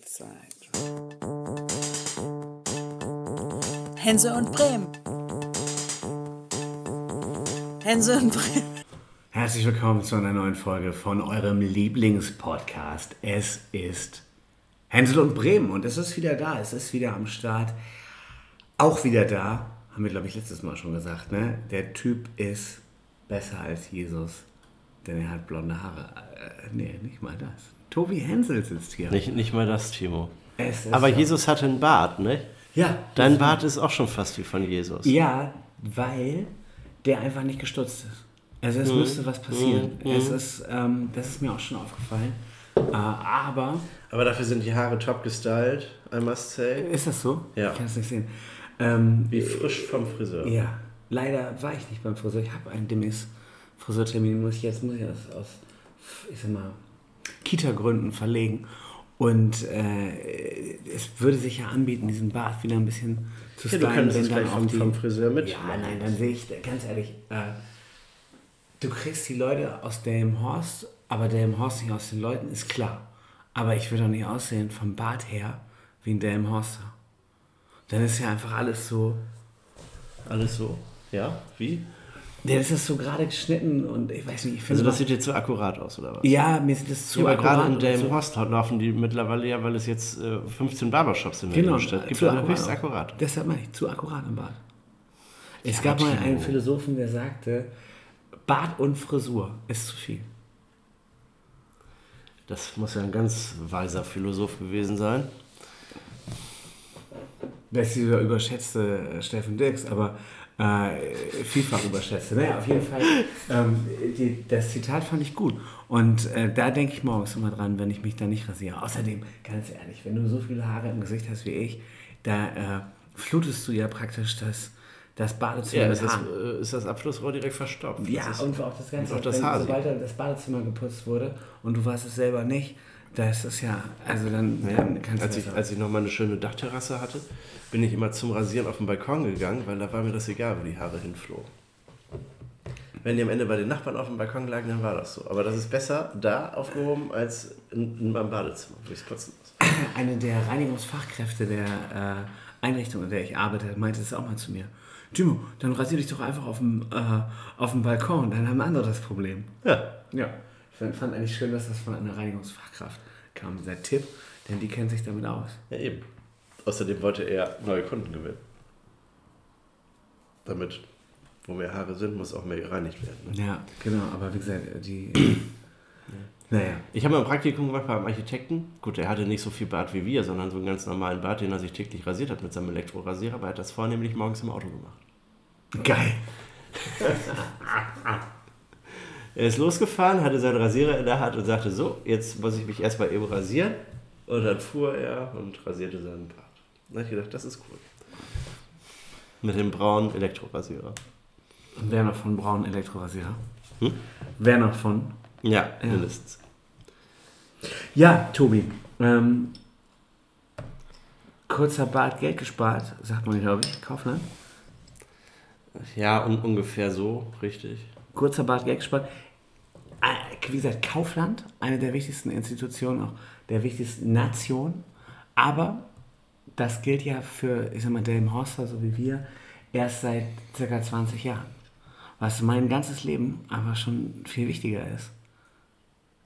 Zeit. Hense und Bremen. Hense und Bremen. Herzlich willkommen zu einer neuen Folge von eurem Lieblingspodcast. Es ist Hänsel und Bremen und es ist wieder da, es ist wieder am Start. Auch wieder da, haben wir glaube ich letztes Mal schon gesagt, ne? Der Typ ist besser als Jesus, denn er hat blonde Haare. Äh, nee, nicht mal das. Tobi Hensel sitzt hier. Nicht, nicht mal das, Timo. Es ist Aber ja- Jesus hatte einen Bart, ne? Ja, Dein Bart ist auch schon fast wie von Jesus. Ja, weil der einfach nicht gestutzt ist. Also Mhm. es müsste was passieren. Es ist, ähm, das ist mir auch schon aufgefallen. Äh, aber Aber dafür sind die Haare top gestylt, I must say. ist das so? Ja. Ich kann es nicht sehen. Ähm, Wie frisch vom Friseur. ja, leider war ich nicht beim Friseur. Ich habe einen demnächst Friseurtermin. Muss ich jetzt muss ich das aus, ich sag mal, Kita-Gründen verlegen. Und äh, es würde sich ja anbieten, diesen Bart wieder ein bisschen zu Ja, stylen. du könntest wenn es dann gleich auch vom, die- vom Friseur mit. Ja, nein, dann sehe ich, ganz ehrlich, äh, du kriegst die Leute aus dem Horst, aber der Horst nicht aus den Leuten, ist klar. Aber ich will doch nicht aussehen vom Bart her wie ein Dame Horster. Dann ist ja einfach alles so, Alles so. Ja? Wie? Ja, das ist so gerade geschnitten und ich weiß nicht, ich finde Also das sieht dir zu akkurat aus, oder was? ja, mir sieht das zu Ja, aber gerade akkurat in und Dame so- Horst laufen die mittlerweile ja, weil es jetzt äh, 15 Barbershops in Genau, der Stadt gibt, zu alle akkurat. höchst akkurat. Deshalb meine ich, zu akkurat im Bart. Es Ja, gab mal einen Philosophen, der sagte, Bart und Frisur ist zu viel. Das muss ja ein ganz weiser Philosoph gewesen sein. Das ist dieser überschätzte äh, Steffen Dix, aber äh, vielfach überschätzte. Naja, auf jeden Fall, ähm, die, das Zitat fand ich gut. Und äh, da denke ich morgens immer dran, wenn ich mich da nicht rasiere. Außerdem, ganz ehrlich, wenn du so viele Haare im Gesicht hast wie ich, da äh, flutest du ja praktisch das, das Badezimmer Ja, mit ist das, Haaren. äh, ist das Abflussrohr direkt verstopft. Ja, das ist, und auch das Ganze, auch das wenn, sobald das Badezimmer geputzt wurde und du warst es selber nicht, das ist ja, also dann, dann kannst als du ich, das als ich noch mal eine schöne Dachterrasse hatte, bin ich immer zum Rasieren auf den Balkon gegangen, weil da war mir das egal, wo die Haare hinflogen. Wenn die am Ende bei den Nachbarn auf dem Balkon lagen, dann war das so. Aber das ist besser da aufgehoben als in, in meinem Badezimmer, wo ich es putzen muss. Eine der Reinigungsfachkräfte der äh, Einrichtung, in der ich arbeite, meinte es auch mal zu mir. Timo, dann rasier dich doch einfach auf dem, äh, auf dem Balkon, dann haben andere das Problem. Ja. Ja. Ich fand, fand eigentlich schön, dass das von einer Reinigungsfachkraft kam, dieser Tipp, denn die kennt sich damit aus. Ja, eben. Außerdem wollte er neue Kunden gewinnen. Damit, wo mehr Haare sind, muss auch mehr gereinigt werden. Ne? Ja, genau, aber wie gesagt, die. naja. Ich habe mal ein Praktikum gemacht beim Architekten. Gut, er hatte nicht so viel Bart wie wir, sondern so einen ganz normalen Bart, den er sich täglich rasiert hat mit seinem Elektrorasierer, aber er hat das vornehmlich morgens im Auto gemacht. Geil. Er ist losgefahren, hatte seinen Rasierer in der Hand und sagte, so, jetzt muss ich mich erstmal eben rasieren. Und dann fuhr er und rasierte seinen Bart. Da habe ich gedacht, das ist cool. Mit dem braunen Elektrorasierer. Und wer noch von braunen Elektrorasierer? Hm? Wer noch von? Ja, Ja. mindestens. Ja, Tobi. Ähm, kurzer Bart, Geld gespart, sagt man, glaube ich. Kaufland. Ja, und ungefähr so, richtig. Kurzer Bart, Geld gespart. Äh, Wie gesagt, Kaufland, eine der wichtigsten Institutionen, auch der wichtigsten Nation. Aber das gilt ja für, ich sag mal, Delm Horster, so wie wir, erst seit circa 20 Jahren. Was mein ganzes Leben aber schon viel wichtiger ist,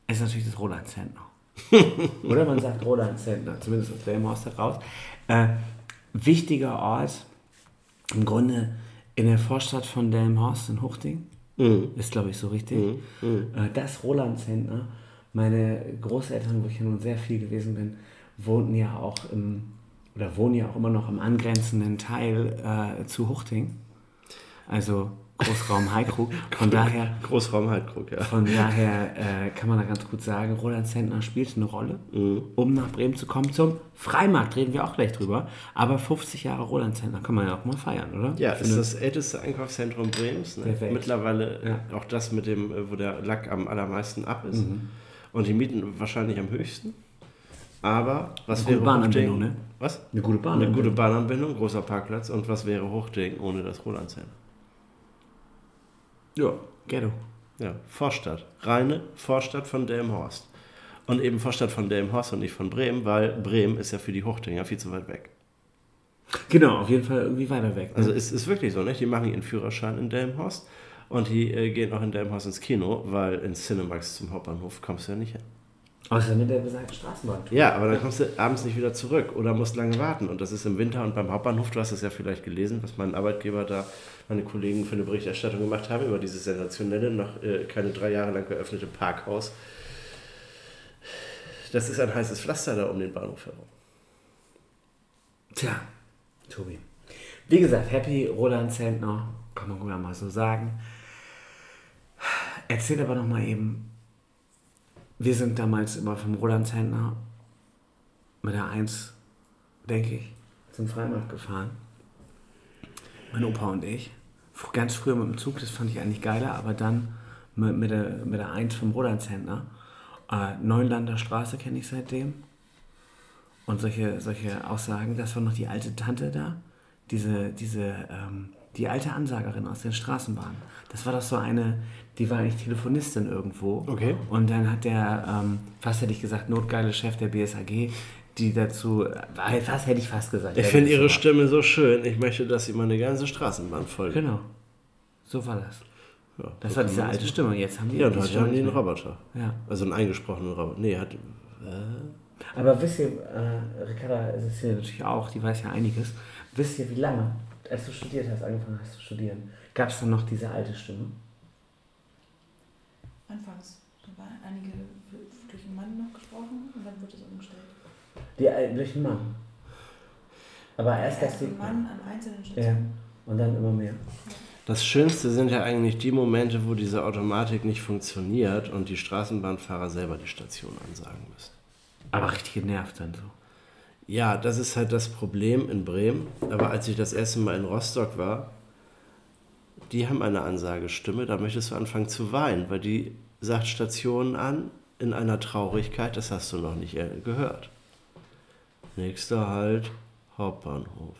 ist natürlich das Roland Zentner. Oder man sagt Roland Zentner, zumindest aus Delm Horster raus. Äh, wichtiger Ort, im Grunde in der Vorstadt von Delmenhorst in Huchting. Ist, glaube ich, so richtig. Äh, Das Roland Zentner. Meine Großeltern, wo ich ja nun sehr viel gewesen bin, wohnten ja auch im, oder wohnen ja auch immer noch im angrenzenden Teil äh, zu Huchting. Also Großraum Heikrug. Von daher, Großraum Heidkrug, ja. von daher äh, kann man da ganz gut sagen, Roland Zentner spielt eine Rolle, um nach Bremen zu kommen. Zum Freimarkt reden wir auch gleich drüber. Aber 50 Jahre Roland Zentner kann man ja auch mal feiern, oder? Ja, ist das älteste Einkaufszentrum Bremens. Ne? Mittlerweile Ja. auch das mit dem, äh, wo der Lack am allermeisten ab ist. Mhm. Und die Mieten wahrscheinlich am höchsten. Aber was Eine gute wäre Bahnanbindung, Huchting? ne? Was? Eine gute Eine Bahnanbindung. gute Bahnanbindung, großer Parkplatz. Und was wäre Huchting ohne das Roland-Center? Ja, Ghetto. Ja, Vorstadt. Reine Vorstadt von Delmenhorst. Und eben Vorstadt von Delmenhorst und nicht von Bremen, weil Bremen ist ja für die Hochdinger viel zu weit weg. Genau, auf jeden Fall irgendwie weiter weg. Ne? Also es ist wirklich so, nicht? Die machen ihren Führerschein in Delmenhorst und die äh, gehen auch in Delmenhorst ins Kino, weil in Cinemax zum Hauptbahnhof kommst du ja nicht hin. Außer mit der besagten Straßenbahn. Ja, aber dann kommst du abends nicht wieder zurück oder musst lange warten. Und das ist im Winter und beim Hauptbahnhof, du hast es ja vielleicht gelesen, was mein Arbeitgeber da, meine Kollegen für eine Berichterstattung gemacht haben über dieses sensationelle, noch äh, keine drei Jahre lang geöffnete Parkhaus. Das ist ein heißes Pflaster da um den Bahnhof herum. Tja, Tobi. Wie gesagt, Happy Roland Zentner, kann man gut mal so sagen. Erzähl aber noch mal eben, wir sind damals immer vom Roland Zentner mit der 1, denke ich, zum Freimarkt gefahren. Mein Opa und ich. Ganz früher mit dem Zug, das fand ich eigentlich geiler, aber dann mit, mit, der, mit der 1 vom Roland Zentner. Äh, Neunlander Straße kenne ich seitdem. Und solche, solche Aussagen, das war noch die alte Tante da, diese, diese, ähm, die alte Ansagerin aus den Straßenbahnen. Das war doch so eine, die war eigentlich Telefonistin irgendwo. Okay. Und dann hat der, ähm, fast hätte ich gesagt, notgeile Chef der BSAG, die dazu, äh, fast hätte ich fast gesagt. Ich finde ihre war- Stimme so schön, ich möchte, dass sie meine ganze Straßenbahn folgt. Genau. So war das. Ja, Das so war diese alte Stimme. Jetzt haben die. Ja, und die heute haben die einen. Roboter. Ja. Also einen eingesprochenen Roboter. Nee, hat. Aber wisst ihr, äh, Ricarda ist es hier natürlich auch, die weiß ja einiges. Wisst ihr, wie lange, als du studiert hast, angefangen hast zu studieren, gab es dann noch diese alte Stimme? Anfangs da waren einige durch einen Mann noch gesprochen und dann wird es umgestellt. Die alten durch den Mann. Aber erst, dass Erst die. ein Mann an einzelnen Ja. Stationen. Und dann immer mehr. Das Schönste sind ja eigentlich die Momente, wo diese Automatik nicht funktioniert und die Straßenbahnfahrer selber die Station ansagen müssen. Aber richtig genervt dann so. Ja, das ist halt das Problem in Bremen. Aber als ich das erste Mal in Rostock war, die haben eine Ansagestimme, da möchtest du anfangen zu weinen, weil die sagt Stationen an in einer Traurigkeit, das hast du noch nicht äh, gehört. Nächster Halt, Hauptbahnhof.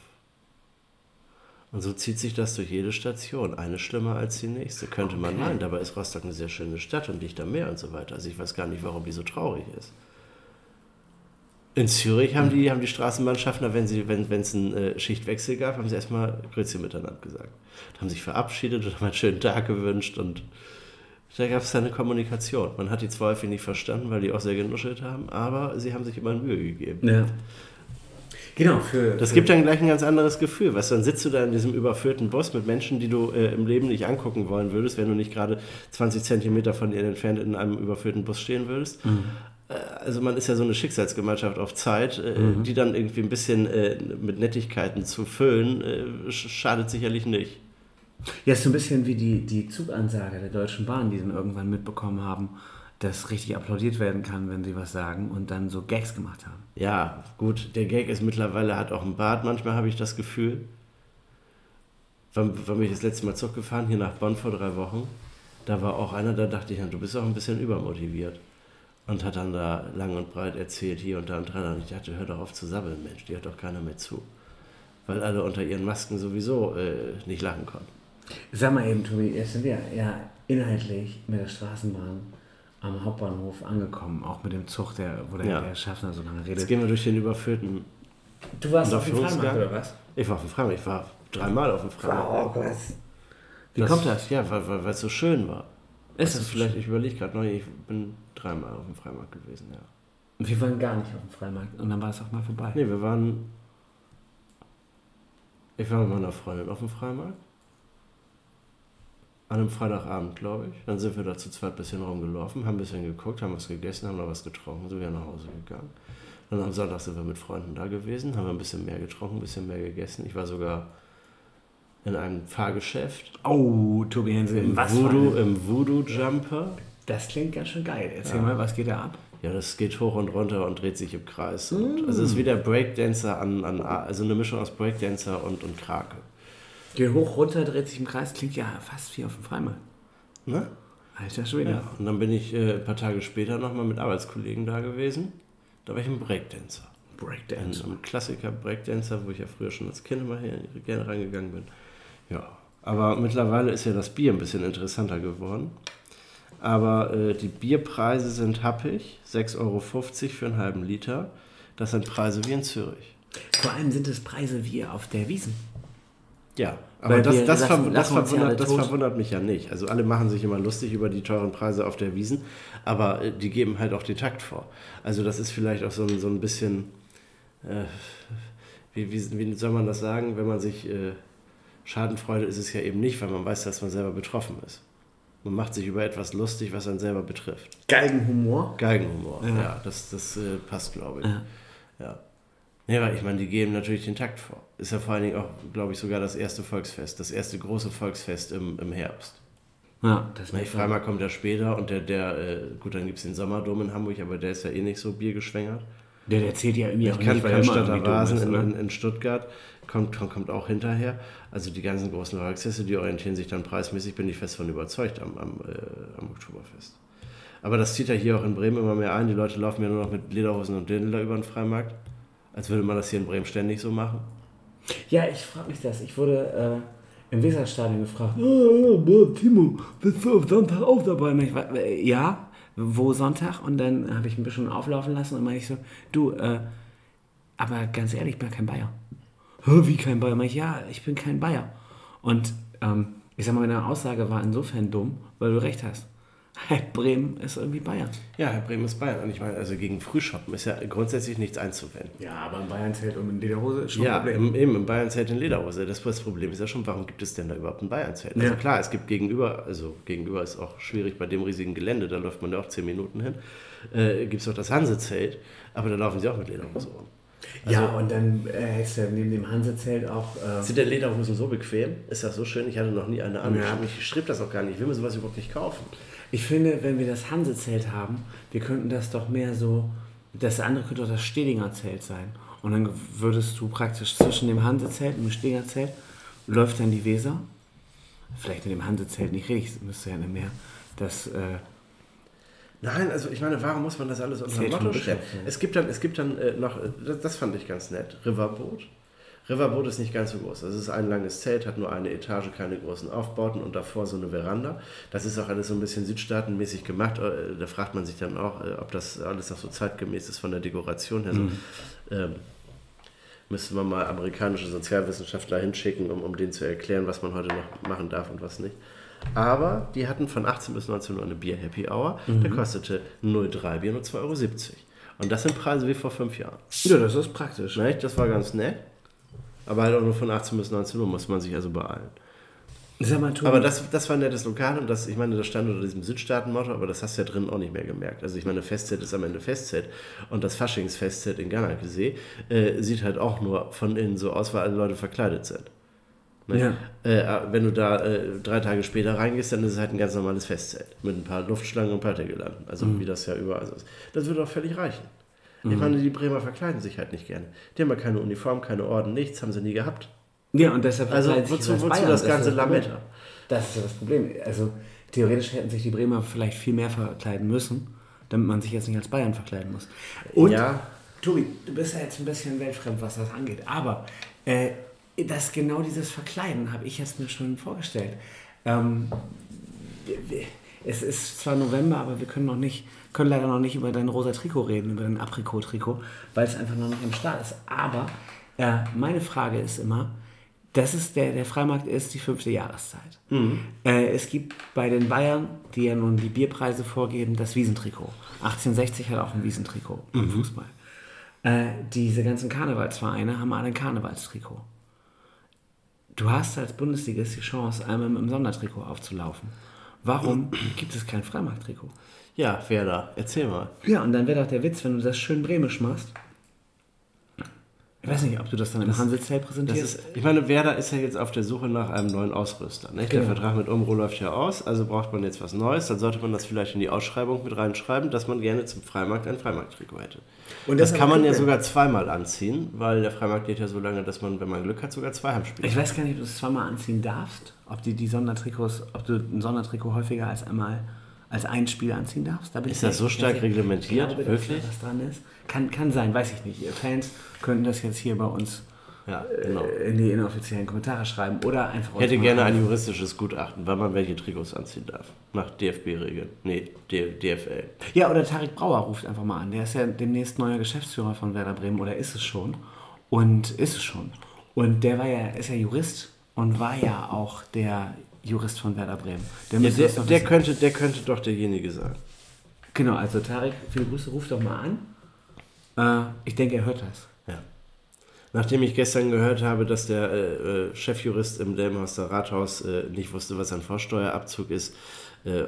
Und so zieht sich das durch jede Station. Eine schlimmer als die nächste. Könnte man Okay. meinen. Dabei ist Rostock eine sehr schöne Stadt und liegt am Meer und so weiter. Also ich weiß gar nicht, warum die so traurig ist. In Zürich haben die, haben die Straßenbahnschaffner, wenn sie, wenn es einen äh, Schichtwechsel gab, haben sie erstmal Grüezi miteinander gesagt. Haben sich verabschiedet und haben einen schönen Tag gewünscht und da gab es eine Kommunikation. Man hat die häufig nicht verstanden, weil die auch sehr genuschelt haben, aber sie haben sich immer Mühe gegeben. Ja. Genau, für. Das für, gibt dann gleich ein ganz anderes Gefühl. Weißt du, dann sitzt du da in diesem überfüllten Bus mit Menschen, die du äh, im Leben nicht angucken wollen würdest, wenn du nicht gerade 20 Zentimeter von ihnen entfernt in einem überfüllten Bus stehen würdest. Äh, Also man ist ja so eine Schicksalsgemeinschaft auf Zeit, äh, die dann irgendwie ein bisschen äh, mit Nettigkeiten zu füllen, sch- schadet sicherlich nicht. Ja, ist so ein bisschen wie die, die Zugansage der Deutschen Bahn, die dann irgendwann mitbekommen haben, dass richtig applaudiert werden kann, wenn sie was sagen und dann so Gags gemacht haben. Ja, gut, der Gag ist mittlerweile, hat auch einen Bart, manchmal habe ich das Gefühl. Wann, wann bin ich das letzte Mal Zug gefahren? Hier nach Bonn vor drei Wochen. Da war auch einer, da dachte ich, du bist auch ein bisschen übermotiviert. Und hat dann da lang und breit erzählt, hier und da und dran. Und ich dachte, hör doch auf zu sabbeln, Mensch, die hört doch keiner mehr zu. Weil alle unter ihren Masken sowieso äh, nicht lachen konnten. Sag mal eben, Tobi, jetzt sind wir ja inhaltlich mit der Straßenbahn am Hauptbahnhof angekommen, auch mit dem Zug, der, wo der, Ja. der Schaffner so lange Jetzt redet. gehen wir durch den überfüllten. Du warst Und auf dem Freimarkt, oder was? Ich war auf dem Freimarkt, ich war dreimal auf dem Freimarkt. Oh Gott. Wie kommt das? Ja, weil weil- weil es so schön war. Ist Ist das das vielleicht, ich überlege gerade noch, ich bin dreimal auf dem Freimarkt gewesen, ja. Wir waren gar nicht auf dem Freimarkt und dann war es auch mal vorbei. Nee, wir waren. Ich war mit meiner Freundin auf dem Freimarkt. An einem Freitagabend, glaube ich. Dann sind wir da zu zweit ein bisschen rumgelaufen, haben ein bisschen geguckt, haben was gegessen, haben noch was getrunken, sind wieder nach Hause gegangen. Dann am Sonntag sind wir mit Freunden da gewesen, haben ein bisschen mehr getrunken, ein bisschen mehr gegessen. Ich war sogar in einem Fahrgeschäft. Oh, Tobi Hensel, Im was Voodoo, im Voodoo-Jumper. Das klingt ganz schön geil. Erzähl Ja. mal, was geht da ab? Ja, das geht hoch und runter und dreht sich im Kreis. Und, also es ist wie der Breakdancer an, an, also eine Mischung aus Breakdancer und, und Krake. Geht hoch, runter, dreht sich im Kreis, klingt ja fast wie auf dem Freimarkt. Ne? Alter Schwede. Ja. Und dann bin ich äh, ein paar Tage später nochmal mit Arbeitskollegen da gewesen. Da war ich ein Breakdancer. Ein, Breakdance. ein Klassiker Breakdancer, wo ich ja früher schon als Kind immer hier gerne reingegangen bin. Ja, aber mittlerweile ist ja das Bier ein bisschen interessanter geworden. aber äh, die Bierpreise sind happig. 6,50 Euro für einen halben Liter. Das sind Preise wie in Zürich. Vor allem sind es Preise wie auf der Wiesen. Ja, aber das, das, lassen- das, verwundert, das verwundert mich ja nicht. Also alle machen sich immer lustig über die teuren Preise auf der Wiesen, aber äh, die geben halt auch den Takt vor. Also das ist vielleicht auch so ein, so ein bisschen, äh, wie, wie, wie soll man das sagen, wenn man sich, äh, Schadenfreude ist es ja eben nicht, weil man weiß, dass man selber betroffen ist. Man macht sich über etwas lustig, was einen selber betrifft. Galgenhumor. Galgenhumor, ja, Ja. das, das äh, passt, glaube ich. Ja. Ja. Ja, ich meine, die geben natürlich den Takt vor. Ist ja vor allen Dingen auch, glaube ich, sogar das erste Volksfest, das erste große Volksfest im, im Herbst. Ja, das Die Freimarkt kommt ja später und der, der äh, gut, dann gibt es den Sommerdom in Hamburg, aber der ist ja eh nicht so biergeschwängert. Der, der zählt ja irgendwie auch Ich kann nicht, weil er dumm Rasen ist, in, oder? in, in Stuttgart, kommt, kommt, auch hinterher. Also die ganzen großen Volksfeste, die orientieren sich dann preismäßig, bin ich fest von überzeugt am, am, äh, am Oktoberfest. Aber das zieht ja hier auch in Bremen immer mehr ein. Die Leute laufen ja nur noch mit Lederhosen und Dirndl da über den Freimarkt. Als würde man das hier in Bremen ständig so machen. Ja, ich frage mich das. Ich wurde äh, im Weserstadion gefragt, "Ah, ja, Timo, bist du auf Sonntag auch dabei? Und ich war, äh, ja, wo Sonntag? Und dann habe ich ein bisschen auflaufen lassen und meine ich so, du, äh, aber ganz ehrlich, ich bin ja kein Bayer. "Hä, Wie kein Bayer? Meine ich, ja, ich bin kein Bayer. Und ähm, ich sag mal, meine Aussage war insofern dumm, weil du recht hast. Bremen ist irgendwie Bayern. Ja, Herr Bremen ist Bayern. Und ich meine, also gegen Frühschoppen ist ja grundsätzlich nichts einzuwenden. Ja, aber in Bayern zählt um in Lederhose ist schon Ja, ein Problem. im, eben, im Bayern-Zelt in Lederhose. Das, das Problem ist ja schon, warum gibt es denn da überhaupt ein Bayern-Zelt? Also Ja. klar, es gibt gegenüber, also gegenüber ist auch schwierig bei dem riesigen Gelände, da läuft man ja auch 10 Minuten hin, äh, gibt es auch das Hanse-Zelt, aber da laufen sie auch mit Lederhose rum. ja, und dann äh, hättest du neben dem Hansezelt auch... Äh, Sind denn Lederhosen so bequem? Ist das so schön? Ich hatte noch nie eine an. Ja. Ich strebe das auch gar nicht. Ich will mir sowas überhaupt nicht kaufen. Ich finde, wenn wir das Hansezelt haben, wir könnten das doch mehr so, das andere könnte doch das Stedinger Zelt sein. Und dann würdest du praktisch zwischen dem Hansezelt und dem Stedinger Zelt läuft dann die Weser. Vielleicht in dem Hansezelt nicht richtig, müsste ja nicht mehr. Das, äh, Nein, also ich meine, warum muss man das alles unter Motto stellen? Es gibt dann, es gibt dann äh, noch, das, das fand ich ganz nett, Riverboot. Riverboot ist nicht ganz so groß. Das ist ein langes Zelt, hat nur eine Etage, keine großen Aufbauten und davor so eine Veranda. Das ist auch alles so ein bisschen südstaatenmäßig gemacht. Äh, Da fragt man sich dann auch, äh, ob das alles noch so zeitgemäß ist von der Dekoration her. So, ähm, müsste man mal amerikanische Sozialwissenschaftler hinschicken, um, um denen zu erklären, was man heute noch machen darf und was nicht. Aber die hatten von 18 bis 19 Uhr eine Bier-Happy Hour. Der kostete 0,3 Bier nur 2,70 Euro. Und das sind Preise wie vor fünf Jahren. ja, das ist praktisch. Nicht? Das war ganz nett. Aber halt auch nur von 18 bis 19 Uhr muss man sich also beeilen. Sag mal, Tobi, Aber das, das war ein nettes Lokal und das, ich meine, das stand unter diesem Südstaaten-Motto, aber das hast du ja drin auch nicht mehr gemerkt. Also ich meine, Festzelt ist am Ende Festzelt und das Faschingsfestzelt in Ganakesee äh, sieht halt auch nur von innen so aus, weil alle Leute verkleidet sind. Ne? Äh, wenn du da äh, drei Tage später reingehst, dann ist es halt ein ganz normales Festzelt mit ein paar Luftschlangen und Partygirlanden. Also wie das ja überall so ist. Das würde auch völlig reichen. Ich meine, die Bremer verkleiden sich halt nicht gerne. Die haben ja keine Uniform, keine Orden, nichts, haben sie nie gehabt. ja, und deshalb Also wozu, wozu Bayern. das ganze Problem. Lametta? Das ist ja das Problem. Also theoretisch hätten sich die Bremer vielleicht viel mehr verkleiden müssen, damit man sich jetzt nicht als Bayern verkleiden muss. Und Ja. Tobi, du bist ja jetzt ein bisschen weltfremd, was das angeht. Aber äh, das genau dieses Verkleiden habe ich jetzt mir schon vorgestellt. Ähm, es ist zwar November, aber wir können noch nicht, können leider noch nicht über dein rosa Trikot reden, über dein Aprikot-Trikot, weil es einfach noch nicht im Start ist. Aber äh, meine Frage ist immer, das ist der, der Freimarkt ist die fünfte Jahreszeit. Äh, es gibt bei den Bayern, die ja nun die Bierpreise vorgeben, das Wiesentrikot. 1860 hat auch ein Wiesentrikot im Fußball. Äh, diese ganzen Karnevalsvereine haben alle ein Karnevalstrikot. Du hast als Bundesligist die Chance, einmal mit einem Sondertrikot aufzulaufen. Warum gibt es kein Freimarkttrikot? Ja, Werder, erzähl mal. Ja, und dann wäre doch der Witz, wenn du das schön bremisch machst. Ich weiß nicht, ob du das dann im Hansezelt Das präsentierst. ist, ich meine, Werder ist ja jetzt auf der Suche nach einem neuen Ausrüster. Nicht? Der Genau. Vertrag mit Umbro läuft ja aus, also braucht man jetzt was Neues. Dann sollte man das vielleicht in die Ausschreibung mit reinschreiben, dass man gerne zum Freimarkt ein Freimarkttrikot hätte. Und das das kann man ja sogar zweimal anziehen, weil der Freimarkt geht ja so lange, dass man, wenn man Glück hat, sogar zwei Heimspiele Ich weiß gar nicht, ob du es zweimal anziehen darfst. Ob die, die Sondertrikots, ob du ein Sondertrikot häufiger als einmal als ein Spiel anziehen darfst. Da Ist das so stark sicher. reglementiert? Glaube, Wirklich? was dran ist. Kann, kann sein, weiß ich nicht. Ihr Fans könnten das jetzt hier bei uns Ja, genau. äh, in die inoffiziellen Kommentare schreiben oder einfach Ich hätte gerne ein juristisches Gutachten, wann man welche Trikots anziehen darf. Nach DFB-Regeln. Nee, D DFL. Ja, oder Tarek Brauer ruft einfach mal an. Der ist ja demnächst neuer Geschäftsführer von Werder Bremen oder ist es schon. Und ist es schon. Und der war ja, ist ja Jurist und war ja auch der Jurist von Werder Bremen. Der, Ja, der, der, könnte, der könnte doch derjenige sein. Genau, also Tarek, viele Grüße, ruf doch mal an. Äh, ich denke, er hört das. Ja. Nachdem ich gestern gehört habe, dass der äh, äh, Chefjurist im Delmenhorster Rathaus äh, nicht wusste, was ein Vorsteuerabzug ist, äh,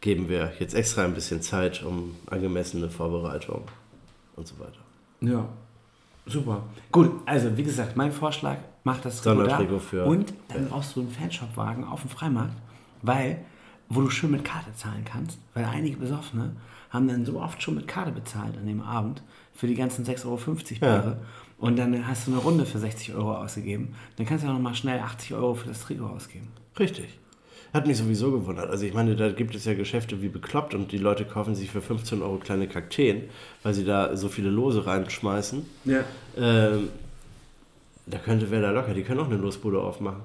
geben wir jetzt extra ein bisschen Zeit um angemessene Vorbereitung und so weiter. Ja, super. Gut, also wie gesagt, mein Vorschlag, mach das Trikot da. für- Und dann brauchst du einen Fanshop-Wagen auf dem Freimarkt, weil, wo du schön mit Karte zahlen kannst, weil einige Besoffene haben dann so oft schon mit Karte bezahlt an dem Abend für die ganzen 6,50 Euro Biere. Und dann hast du eine Runde für 60 Euro ausgegeben. Dann kannst du ja nochmal schnell 80 Euro für das Trikot ausgeben. Richtig. Hat mich sowieso gewundert. Also ich meine, da gibt es ja Geschäfte wie bekloppt und die Leute kaufen sich für 15 Euro kleine Kakteen, weil sie da so viele Lose reinschmeißen. Ja. Ähm, da könnte wer da locker, die können auch eine Losbude aufmachen.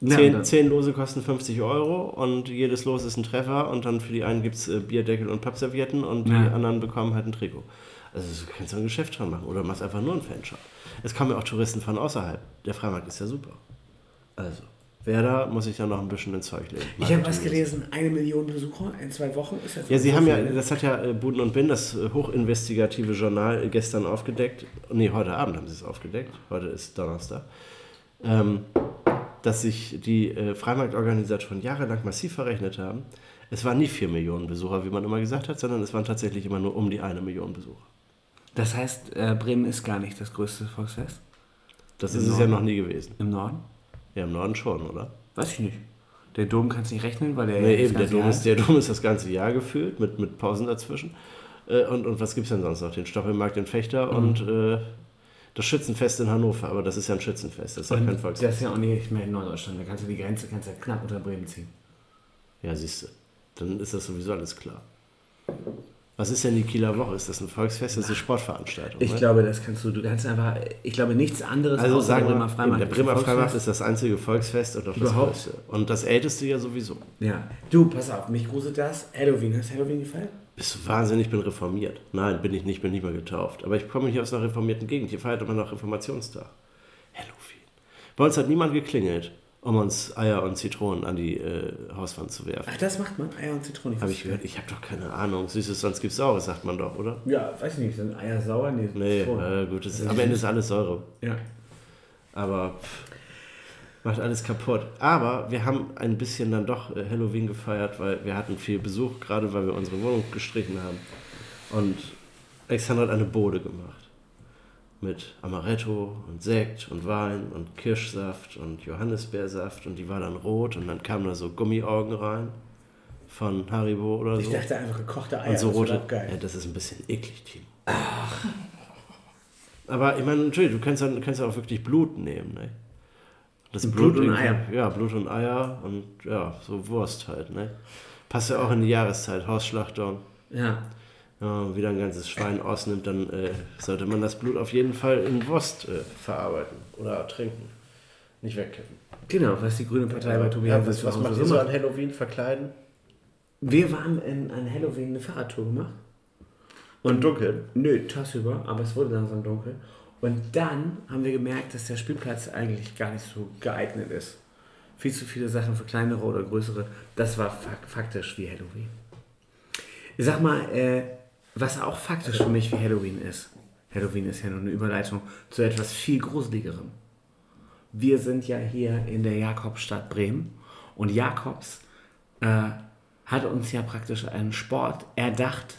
Ja, Zehn, Lose kosten 50 Euro und jedes Los ist ein Treffer und dann für die einen gibt es äh, Bierdeckel und Pappservietten und die Ja. anderen bekommen halt ein Trikot. Also du kannst du ein Geschäft dran machen oder machst einfach nur einen Fanshop. Es kommen ja auch Touristen von außerhalb. Der Freimarkt ist ja super. Also, wer da muss ich ja noch ein bisschen ins Zeug legen. Ich habe was gelesen, eine Million Besucher in zwei Wochen. Ist jetzt Ja, Sie haben ja, viel, das hat ja äh, Buden und Bin, das äh, hochinvestigative Journal, äh, gestern aufgedeckt. Nee, heute Abend haben sie es aufgedeckt. Heute ist Donnerstag. Ähm, dass sich die äh, Freimarktorganisatoren jahrelang massiv verrechnet haben. Es waren nie 4 Millionen Besucher, wie man immer gesagt hat, sondern es waren tatsächlich immer nur um die eine Million Besucher. Das heißt, äh, Bremen ist gar nicht das größte Volksfest Das Im ist es ja Norden. noch nie gewesen. im Norden. Ja, im Norden schon, oder? Weiß ich nicht. Der Dom kannst du nicht rechnen, weil der. Nee, das eben, der Dom, Jahr ist, der Dom ist das ganze Jahr gefüllt, mit, mit Pausen dazwischen. Äh, und, und was gibt es denn sonst noch? Den Stoppelmarkt in Fechter und äh, das Schützenfest in Hannover. Aber das ist ja ein Schützenfest, das ist ja Und kein das Volksfest. ist ja auch nicht mehr in Norddeutschland. Da kannst du die Grenze kannst du ja knapp unter Bremen ziehen. Ja, siehst du. Dann ist das sowieso alles klar. Was ist denn die Kieler Woche? Ist das ein Volksfest? Das ist eine Sportveranstaltung. Ich ne? glaube, das kannst du. Du kannst einfach. Ich glaube, nichts anderes also sagen der wir, Bremer Freimarkt. der Bremer Freimarkt ist das einzige Volksfest und auch das Überhaupt. größte. Und das älteste ja sowieso. Ja. Du, pass auf, mich gruselt das. Halloween. Hast du Halloween gefeiert? Bist du wahnsinnig, ich bin reformiert. Nein, bin ich nicht, bin nicht mal getauft. Aber ich komme hier aus einer reformierten Gegend. Hier feiert man noch Reformationstag. Halloween. Bei uns hat niemand geklingelt, um uns Eier und Zitronen an die äh, Hauswand zu werfen. Ach, das macht man. Eier und Zitrone. Habe ich gehört. Ich habe doch keine Ahnung. Süßes, sonst gibt's Saures, sagt man doch, oder? Ja, weiß ich nicht. Sind Eier sauer? Nee, Nee, äh, gut, das ist, am Ende ist alles Säure. Ja. Aber pff, macht alles kaputt. Aber wir haben ein bisschen dann doch äh, Halloween gefeiert, weil wir hatten viel Besuch, gerade weil wir unsere Wohnung gestrichen haben. Und Alexander hat eine Bode gemacht. Mit Amaretto und Sekt und Wein und Kirschsaft und Johannisbeersaft und die war dann rot und dann kamen da so Gummiaugen rein von Haribo oder Ich so. dachte einfach gekochte Eier. Und so das rote. geil. Ja, das ist ein bisschen eklig, Timo. Aber ich meine, natürlich, du kannst ja, kannst ja auch wirklich Blut nehmen, ne? Das Blut und irgendwie- Eier. Ja, Blut und Eier und ja, so Wurst halt, ne? Passt ja auch in die Jahreszeit, Hausschlachtung. Ja. Wenn man wieder ein ganzes Schwein ausnimmt, dann äh, sollte man das Blut auf jeden Fall in Wurst äh, verarbeiten oder trinken. Nicht wegkippen. Genau, was die Grüne Partei bei ja, Tobias was, was macht ihr so an Halloween verkleiden? Wir waren in, an Halloween eine Fahrradtour gemacht. Und dunkel. Nö, tagsüber, aber es wurde langsam dunkel. Und dann haben wir gemerkt, dass der Spielplatz eigentlich gar nicht so geeignet ist. Viel zu viele Sachen für kleinere oder größere. Das war fak faktisch wie Halloween. Ich sag mal, äh, was auch faktisch für mich wie Halloween ist. Halloween ist ja nur eine Überleitung zu etwas viel Gruseligerem. Wir sind ja hier in der Jakobstadt Bremen und Jakobs äh, hat uns ja praktisch einen Sport erdacht,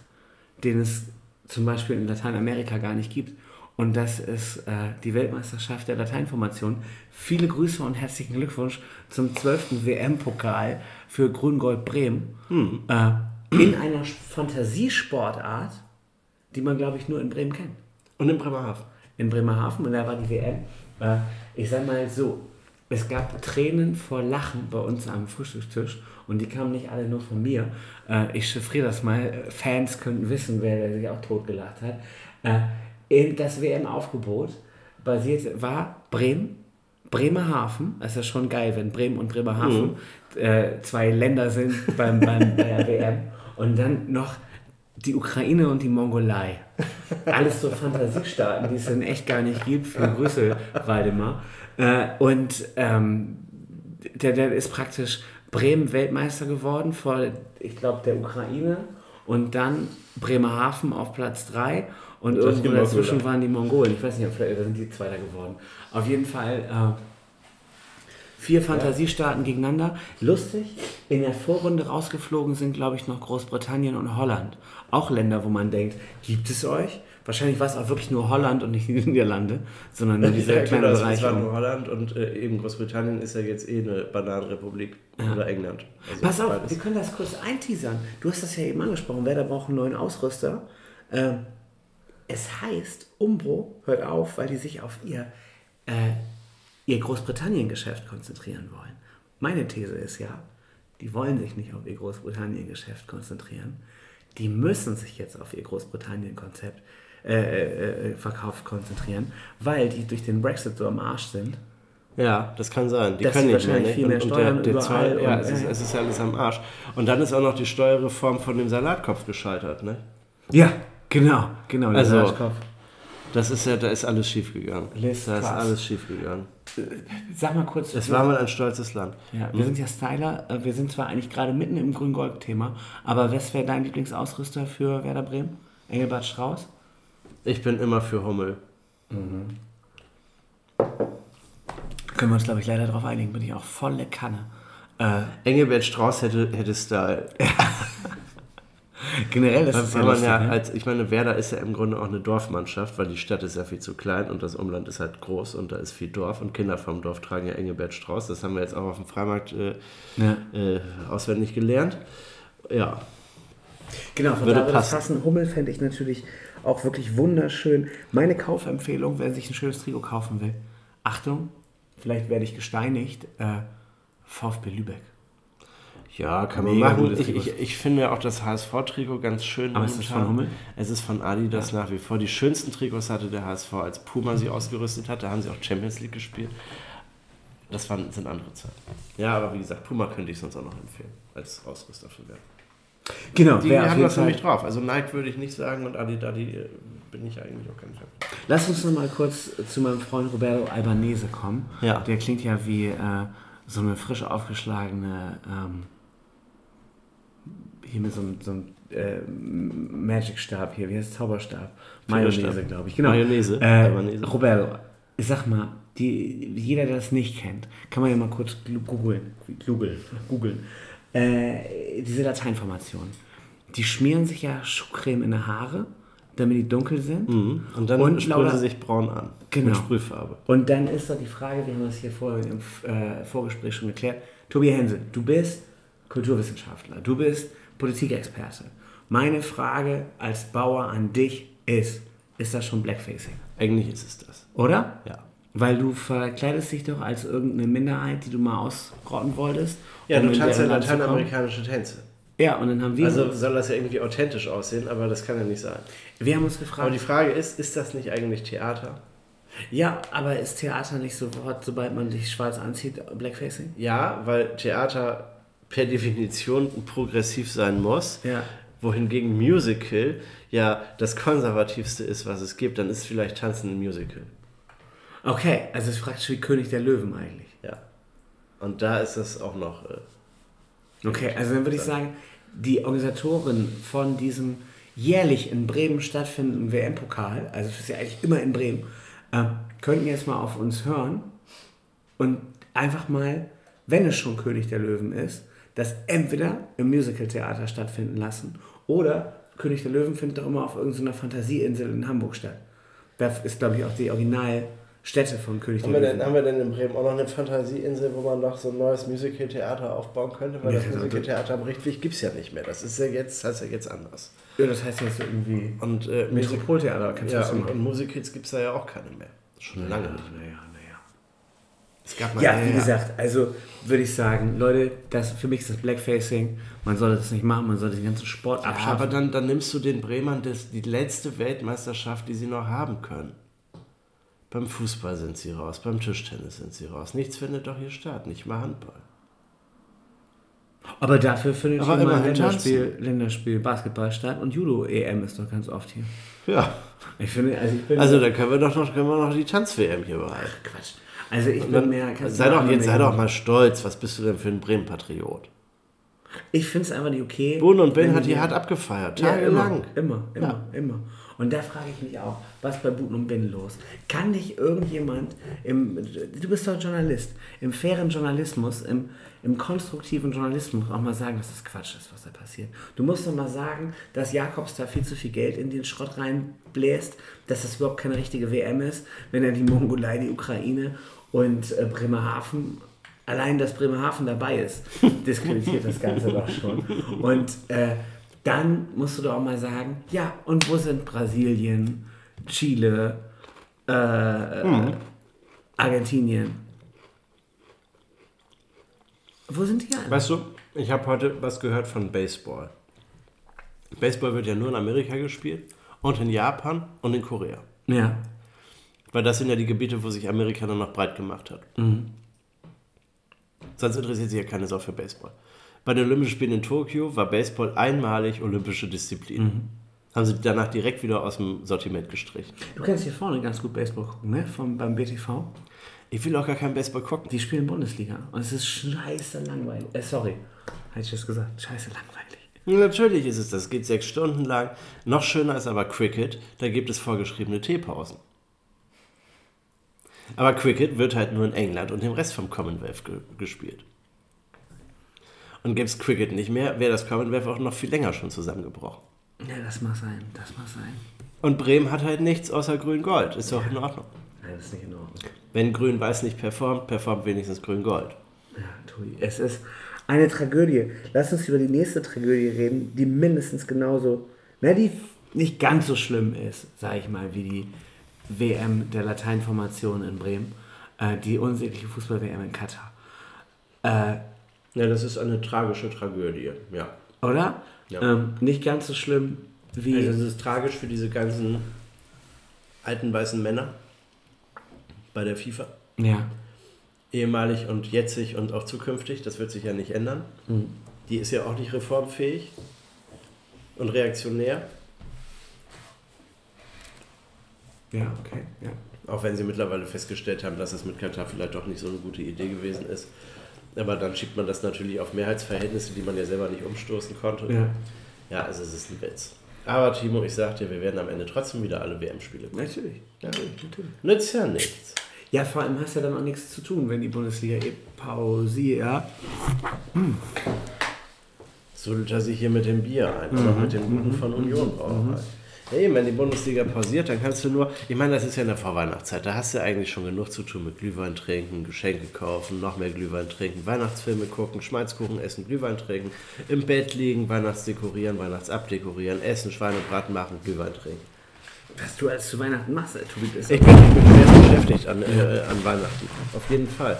den es zum Beispiel in Lateinamerika gar nicht gibt. Und das ist äh, die Weltmeisterschaft der Lateinformation. Viele Grüße und herzlichen Glückwunsch zum 12. WM-Pokal für Grün-Gold Bremen. Äh, in einer Fantasiesportart, die man, glaube ich, nur in Bremen kennt Und in Bremerhaven. in Bremerhaven und da war die WM. Äh, ich sag mal so, es gab Tränen vor Lachen bei uns am Frühstückstisch und die kamen nicht alle nur von mir. Äh, ich chiffriere das mal, Äh, Fans könnten wissen, wer sich auch totgelacht hat. In das WM-Aufgebot basiert, war Bremen, Bremerhaven. Das ist ja schon geil, wenn Bremen und Bremerhaven äh, zwei Länder sind beim, beim, bei der WM. Und dann noch die Ukraine und die Mongolei. Alles so Fantasiestaaten, die es dann echt gar nicht gibt. Für Grüße, Waldemar. Äh, und ähm, der, der ist praktisch Bremen Weltmeister geworden vor, ich glaube, der Ukraine und dann Bremerhaven auf Platz 3 und Das irgendwo dazwischen waren die Mongolen. Ich weiß nicht, ob vielleicht sind die Zweiter geworden. Auf jeden Fall äh, vier Fantasiestaaten gegeneinander. Lustig, in der Vorrunde rausgeflogen sind, glaube ich, noch Großbritannien und Holland. Auch Länder, wo man denkt, gibt es euch? Wahrscheinlich war es auch wirklich nur Holland und nicht die Niederlande, sondern nur dieser Ja, kleine genau, Bereich. es war nur Holland und äh, eben Großbritannien ist ja jetzt eh eine Bananenrepublik oder England. Also Pass auf, beides. wir können das kurz einteasern. Du hast das ja eben angesprochen. Werder braucht einen neuen Ausrüster. Ähm, es heißt, Umbro hört auf, weil die sich auf ihr, äh, ihr Großbritannien-Geschäft konzentrieren wollen. Meine These ist ja, die wollen sich nicht auf ihr Großbritannien-Geschäft konzentrieren. Die müssen sich jetzt auf ihr Großbritannien-Konzept äh, äh, äh, Verkauf konzentrieren, weil die durch den Brexit so am Arsch sind. Ja, das kann sein. Die können nicht mehr, ne? viel mehr und, und steuern der, der überall Zoll, ja, und- es, ist, ja. es ist alles am Arsch. Und dann ist auch noch die Steuerreform von dem Salatkopf gescheitert, ne? Ja, genau, genau. der Also- Salatkopf. Das ist ja, da ist alles schief gegangen. Liz Da ist Truss. alles schief gegangen. Sag mal kurz. Es war mal ein stolzes Land. ja, wir sind ja Styler. äh, Wir sind zwar eigentlich gerade mitten im Grün-Gold-Thema, aber was wäre dein Lieblingsausrüster für Werder Bremen? Engelbert Strauß? Ich bin immer für Hummel. Können wir uns, glaube ich, leider darauf einigen. Bin ich auch volle Kanne. Äh, Engelbert Strauß hätte, hätte Style. generell ist es ja lustig, ja ne? als, ich meine, Werder ist ja im Grunde auch eine Dorfmannschaft, weil die Stadt ist ja viel zu klein und das Umland ist halt groß und da ist viel Dorf und Kinder vom Dorf tragen ja Engelbert Strauß. Das haben wir jetzt auch auf dem Freimarkt äh, Ja. äh, auswendig gelernt. Ja, Genau, von Würde da passen. passen. Hummel fände ich natürlich auch wirklich wunderschön. Meine Kaufempfehlung, wer sich ein schönes Trikot kaufen will. Achtung, vielleicht werde ich gesteinigt. Äh, VfB Lübeck. Ja, kann man Mega machen. Ich, ich, ich finde ja auch das HSV-Trikot ganz schön. Aber ist das momentan. von Hummel? Es ist von Adidas nach wie vor. Die schönsten Trikots hatte der HSV, als Puma sie ausgerüstet hat. Da haben sie auch Champions League gespielt. Das waren, sind andere Zeiten. Ja, aber wie gesagt, Puma könnte ich sonst auch noch empfehlen als Ausrüster für Werder. Genau, Die haben das mich drauf. Also Nike würde ich nicht sagen und Adidas äh, bin ich eigentlich auch kein Fan. Lass uns noch mal kurz zu meinem Freund Roberto Albanese kommen. Ja. Der klingt ja wie äh, so eine frisch aufgeschlagene, ähm, hier mit so einem, so einem äh, Magic-Stab hier, wie heißt? Zauberstab? Mayonnaise, glaube ich. Genau. Mayonnaise, Äh. Roberto, sag mal, die, jeder, der das nicht kennt, kann man ja mal kurz googeln. Googeln. googeln. Äh, diese Lateinformation. Die schmieren sich ja Schuhcreme in die Haare, damit die dunkel sind. Mhm. Und dann Und sprühen sie sich braun an. Genau. Mit Sprühfarbe. Und dann ist doch die Frage, wir haben das hier vorher im äh, Vorgespräch schon geklärt. Tobi Hense, du bist Kulturwissenschaftler, du bist Politikexperte. Meine Frage als Bauer an dich ist, ist das schon Blackfacing? Eigentlich ist es das. Oder? Ja. Weil du verkleidest dich doch als irgendeine Minderheit, die du mal ausrotten wolltest. Ja, um du tanzt ja lateinamerikanische Tänze. Ja, und dann haben wir, Also soll das ja irgendwie authentisch aussehen, aber das kann ja nicht sein. wir haben uns Aber gefragt, die Frage ist, ist das nicht eigentlich Theater? ja, aber ist Theater nicht sofort, sobald man sich schwarz anzieht, Blackfacing? Ja, weil Theater per Definition progressiv sein muss. Ja. Wohingegen Musical ja das konservativste ist, was es gibt, dann ist vielleicht Tanzen ein Musical. Okay, also es ist praktisch wie König der Löwen eigentlich. Ja. Und da ist das auch noch. Äh, Okay, also dann würde ich sagen, die Organisatoren von diesem jährlich in Bremen stattfindenden WM-Pokal, also es ist ja eigentlich immer in Bremen, äh, könnten jetzt mal auf uns hören und einfach mal, wenn es schon König der Löwen ist, das entweder im Musical-Theater stattfinden lassen oder König der Löwen findet doch immer auf irgendeiner Fantasieinsel in Hamburg statt. Das ist, glaube ich, auch die Originalstätte von König haben, der Löwen. denn, haben wir denn in Bremen auch noch eine Fantasieinsel, wo man noch so ein neues Musical-Theater aufbauen könnte? Weil Ja, das also- Musical-Theater am Richtweg gibt es ja nicht mehr. Das ist ja jetzt, heißt ja jetzt anders. Ja, das heißt jetzt irgendwie Und äh, Metropoltheater, kannst du ja, das und, machen. und Musicals gibt es da ja auch keine mehr. Schon lange nicht mehr. Es gab mal Ja, wie gesagt, also würde ich sagen, Leute, das, für mich ist das Blackfacing. Man sollte das nicht machen, man sollte den ganzen Sport Ja, abschaffen. aber dann, dann nimmst du den Bremern das, die letzte Weltmeisterschaft, die sie noch haben können. Beim Fußball sind sie raus, beim Tischtennis sind sie raus. Nichts findet doch hier statt, nicht mal Handball. Aber dafür findet Aber immerhin Länderspiel, Länderspiel Basketball statt und Judo-EM ist doch ganz oft hier. Ja, Ich finde, also ich also da können wir doch noch, können wir noch die Tanz-WM hier behalten. Quatsch. Also ich bin mehr. sei doch mal jetzt sei doch mal stolz. Was bist du denn für ein Bremen-Patriot? Ich finde es einfach nicht okay. Bohn und Ben hat die- hart abgefeiert, Ja, tagelang. immer, immer, immer, immer. Und da frage ich mich auch, was bei Buten und Ben los? Kann nicht irgendjemand, im, du bist doch Journalist, im fairen Journalismus, im, im konstruktiven Journalismus auch mal sagen, dass das Quatsch ist, was da passiert. Du musst doch mal sagen, dass Jakobs da viel zu viel Geld in den Schrott reinbläst, dass das überhaupt keine richtige WM ist, wenn er die Mongolei, die Ukraine und äh, Bremerhaven allein, dass Bremerhaven dabei ist, diskreditiert das Ganze doch schon. Und äh, dann musst du doch auch mal sagen, ja, und wo sind Brasilien, Chile, äh, äh, Argentinien? Wo sind die alle? Weißt du, ich habe heute was gehört von Baseball. Baseball wird ja nur in Amerika gespielt und in Japan und in Korea. Ja. Weil das sind ja die Gebiete, wo sich Amerika dann noch breit gemacht hat. Sonst interessiert sich ja keine Sau für Baseball. Bei den Olympischen Spielen in Tokio war Baseball einmalig olympische Disziplin. Haben sie danach direkt wieder aus dem Sortiment gestrichen. Du kannst hier vorne ganz gut Baseball gucken, ne? Vom, beim BTV. Ich will auch gar kein Baseball gucken. Die spielen Bundesliga. Und es ist scheiße langweilig. Äh, sorry. Hatte ich das gesagt? Scheiße langweilig. Natürlich ist es das. Es geht sechs Stunden lang. Noch schöner ist aber Cricket. Da gibt es vorgeschriebene Teepausen. Aber Cricket wird halt nur in England und dem Rest vom Commonwealth ge gespielt. Und gäbe es Cricket nicht mehr, wäre das Commonwealth auch noch viel länger schon zusammengebrochen. Ja, das mag sein. Das mag sein. Und Bremen hat halt nichts außer Grün-Gold. Ist doch in Ordnung. Nein, das ist nicht in Ordnung. Wenn Grün-Weiß nicht performt, performt wenigstens Grün-Gold. Ja, Tui, es ist eine Tragödie. Lass uns über die nächste Tragödie reden, die mindestens genauso, na, die nicht ganz so schlimm ist, sage ich mal, wie die WM der Lateinformation in Bremen, äh, die unsägliche Fußball-WM in Katar. Äh, Ja, das ist eine tragische Tragödie, ja. oder? Ja. Ähm, nicht ganz so schlimm wie. Also es ist tragisch für diese ganzen alten weißen Männer bei der FIFA. ja. Ehemalig und jetzig und auch zukünftig. Das wird sich ja nicht ändern. Die ist ja auch nicht reformfähig und reaktionär. Ja, okay. Ja. Auch wenn sie mittlerweile festgestellt haben, dass es mit Katar vielleicht doch nicht so eine gute Idee gewesen ist. Aber dann schiebt man das natürlich auf Mehrheitsverhältnisse, die man ja selber nicht umstoßen konnte. ja. Ja, also es ist ein Witz. Aber Timo, ich sag dir, wir werden am Ende trotzdem wieder alle WM-Spiele gucken. Natürlich. Natürlich, natürlich. Nützt ja nichts. Ja, vor allem hast du ja dann auch nichts zu tun, wenn die Bundesliga eh pausiert. Ja. Sudelt er sich hier mit dem Bier ein, aber mit dem Guten von Union Brauerei. Ja, eben, wenn die Bundesliga pausiert, dann kannst du nur, ich meine, das ist ja in der Vorweihnachtszeit, da hast du eigentlich schon genug zu tun mit Glühwein trinken, Geschenke kaufen, noch mehr Glühwein trinken, Weihnachtsfilme gucken, Schmalzkuchen essen, Glühwein trinken, im Bett liegen, Weihnachtsdekorieren, Weihnachtsabdekorieren, essen, Schweinebraten machen, Glühwein trinken. Was du alles zu Weihnachten machst, Tobi, ist Ich bin, ich bin sehr beschäftigt an, äh, an Weihnachten, auf jeden Fall.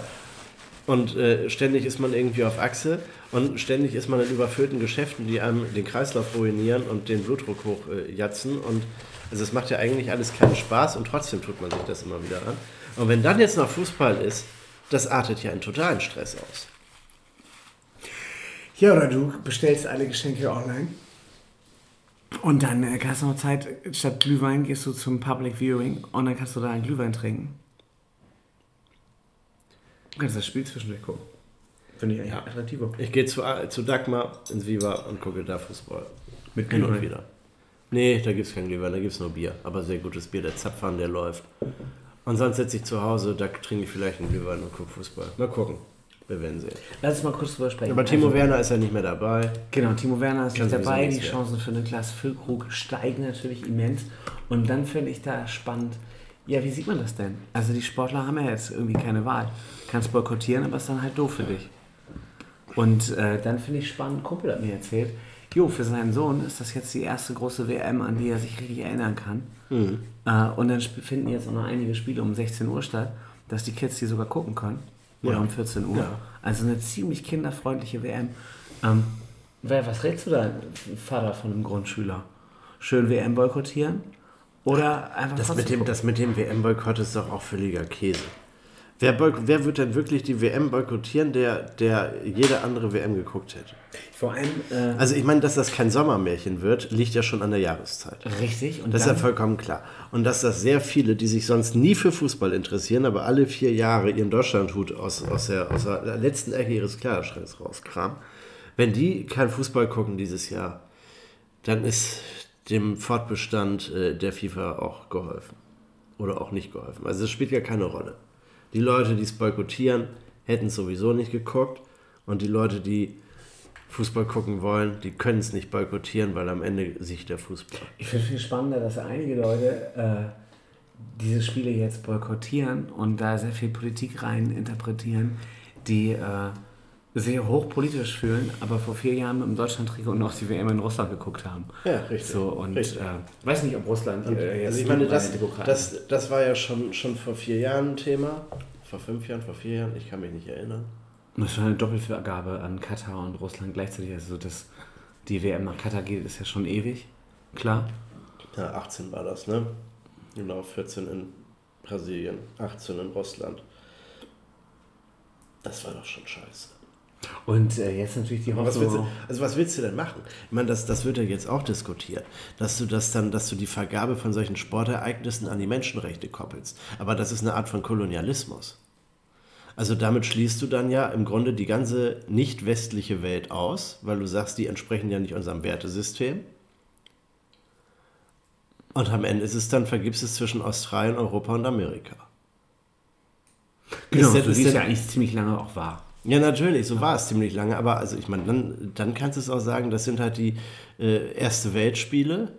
Und äh, ständig ist man irgendwie auf Achse und ständig ist man in überfüllten Geschäften, die einem den Kreislauf ruinieren und den Blutdruck hochjatzen. und also es macht ja eigentlich alles keinen Spaß und trotzdem tut man sich das immer wieder an. Und wenn dann jetzt noch Fußball ist, das artet ja in totalen Stress aus. Ja, oder du bestellst alle Geschenke online. Und dann äh, hast du noch Zeit, statt Glühwein gehst du zum Public Viewing und dann kannst du da einen Glühwein trinken. Du kannst das Spiel zwischendurch gucken. Finde ich eigentlich Ja. attraktiver. Ich gehe zu, zu Dagmar ins Viva und gucke da Fußball. Mit Hin und Glühwein. wieder. Nee, da gibt es kein Glühwein, da gibt es nur Bier. Aber sehr gutes Bier, der Zapfhahn, der läuft. Und sonst sitze ich zu Hause, da trinke ich vielleicht einen Glühwein und gucke Fußball. Mal gucken. Wir werden sehen. Lass uns mal kurz drüber sprechen. Aber Timo Also, Werner ist ja nicht mehr dabei. Genau, Timo Werner ist nicht dabei. Die. Chancen für Niklas Füllkrug steigen natürlich immens. Und dann finde ich da spannend, ja, wie sieht man das denn? Also die Sportler haben ja jetzt irgendwie keine Wahl. Kannst boykottieren, aber ist dann halt doof für dich. Und äh, dann finde ich spannend, Kumpel hat mir erzählt, jo, für seinen Sohn ist das jetzt die erste große WM, an die er sich richtig erinnern kann. Äh, und dann finden jetzt auch noch einige Spiele um 16 Uhr statt, dass die Kids die sogar gucken können. Oder Ja. um 14 Uhr. Ja. Also eine ziemlich kinderfreundliche WM. Ähm, was rätst du da, Vater von einem Grundschüler? Schön WM boykottieren Oder einfach Das mit dem, gucken. das mit dem WM-Boykott ist doch auch völliger Käse. Wer, wer wird denn wirklich die WM boykottieren, der, der jede andere WM geguckt hätte? Vor allem äh, Also ich meine, dass das kein Sommermärchen wird, liegt ja schon an der Jahreszeit. richtig und Das ist ja vollkommen klar. Und dass das sehr viele, die sich sonst nie für Fußball interessieren, aber alle vier Jahre ihren Deutschlandhut aus, aus, der, aus der letzten Ecke ihres Kleiderschranks rauskramen, wenn die kein Fußball gucken dieses Jahr, dann ist dem Fortbestand äh, der FIFA auch geholfen. Oder auch nicht geholfen. Also es spielt ja keine Rolle. Die Leute, die es boykottieren, hätten es sowieso nicht geguckt. Und die Leute, die Fußball gucken wollen, die können es nicht boykottieren, weil am Ende sich der Fußball. ich finde viel spannender, dass einige Leute äh, diese Spiele jetzt boykottieren und da sehr viel Politik rein interpretieren, die äh, sehr hochpolitisch fühlen, aber vor vier Jahren mit dem Deutschland-Trikot noch die WM in Russland geguckt haben. Ja, richtig. So, und Richtig. äh, weiß nicht, ob Russland äh, Also ich meine, das, das, das war ja schon, schon vor vier Jahren ein Thema. Vor fünf Jahren, vor vier Jahren, ich kann mich nicht erinnern. Das war eine Doppelvergabe an Katar und Russland gleichzeitig. Also, dass die WM nach Katar geht, ist ja schon ewig. Klar. Ja, 18 war das, ne? Genau, 14 in Brasilien, 18 in Russland. Das war doch schon scheiße. Und äh, jetzt natürlich die Aber Was willst du, Hoffnung. also was willst du denn machen? Ich meine, das, das wird ja jetzt auch diskutiert, dass du das dann, dass du die Vergabe von solchen Sportereignissen an die Menschenrechte koppelst. Aber das ist eine Art von Kolonialismus. Also damit schließt du dann ja im Grunde die ganze nicht westliche Welt aus, weil du sagst, die entsprechen ja nicht unserem Wertesystem. Und am Ende ist es dann, vergibst es zwischen Australien, Europa und Amerika. Genau, Ist denn- so ist ja eigentlich ziemlich lange auch war. Ja, natürlich, so war es ziemlich lange. Aber also ich meine, dann, dann kannst du es auch sagen, das sind halt die äh, erste Weltspiele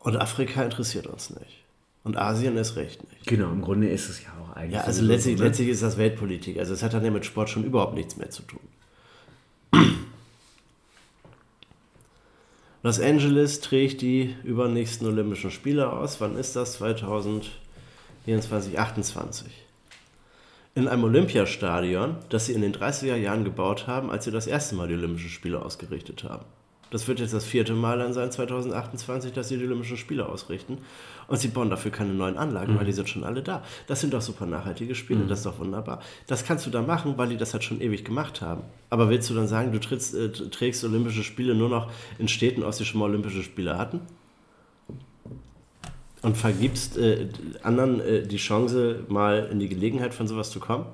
und Afrika interessiert uns nicht. Und Asien ist recht nicht. Genau, im Grunde ist es ja auch eigentlich. Ja, also letztlich, so, ne? letztlich ist das Weltpolitik. Also es hat dann ja mit Sport schon überhaupt nichts mehr zu tun. Los Angeles trägt die übernächsten Olympischen Spiele aus. Wann ist das? 2024, 28. In einem Olympiastadion, das sie in den 30er Jahren gebaut haben, als sie das erste Mal die Olympischen Spiele ausgerichtet haben. Das wird jetzt das vierte Mal dann sein, 2028, dass sie die Olympischen Spiele ausrichten. Und sie bauen dafür keine neuen Anlagen, weil die sind schon alle da. Das sind doch super nachhaltige Spiele, das ist doch wunderbar. Das kannst du da machen, weil die das halt schon ewig gemacht haben. Aber willst du dann sagen, du trittst, äh, trägst Olympische Spiele nur noch in Städten aus, die schon mal Olympische Spiele hatten? Und vergibst äh, anderen äh, die Chance, mal in die Gelegenheit von sowas zu kommen?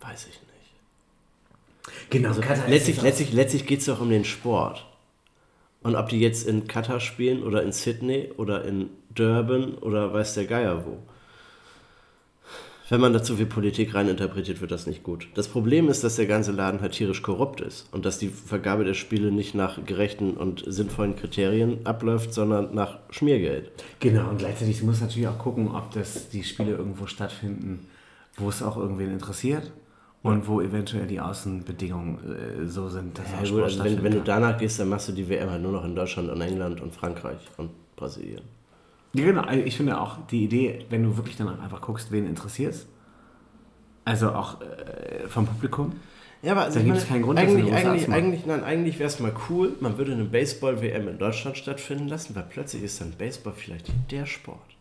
Weiß ich nicht. Genau, Also letztlich letztlich, letztlich geht es doch um den Sport. Und ob die jetzt in Katar spielen oder in Sydney oder in Durban oder weiß der Geier wo. Wenn man da zu viel Politik reininterpretiert, wird das nicht gut. Das Problem ist, dass der ganze Laden halt tierisch korrupt ist und dass die Vergabe der Spiele nicht nach gerechten und sinnvollen Kriterien abläuft, sondern nach Schmiergeld. Genau, und gleichzeitig muss natürlich auch gucken, ob das die Spiele irgendwo stattfinden, wo es auch irgendwen interessiert und wo eventuell die Außenbedingungen äh, so sind, dass Ja, auch gut, Sport also wenn, wenn du danach gehst, dann machst du die WM halt nur noch in Deutschland und England und Frankreich und Brasilien. Ja, genau, also ich finde auch die Idee, wenn du wirklich dann einfach guckst, wen interessiert also auch äh, vom Publikum. Ja, aber also Da gibt's meine, keinen Grund, eigentlich, USA eigentlich, eigentlich, nein, eigentlich wäre es mal cool, man würde eine Baseball-WM in Deutschland stattfinden lassen, weil plötzlich ist dann Baseball vielleicht der Sport.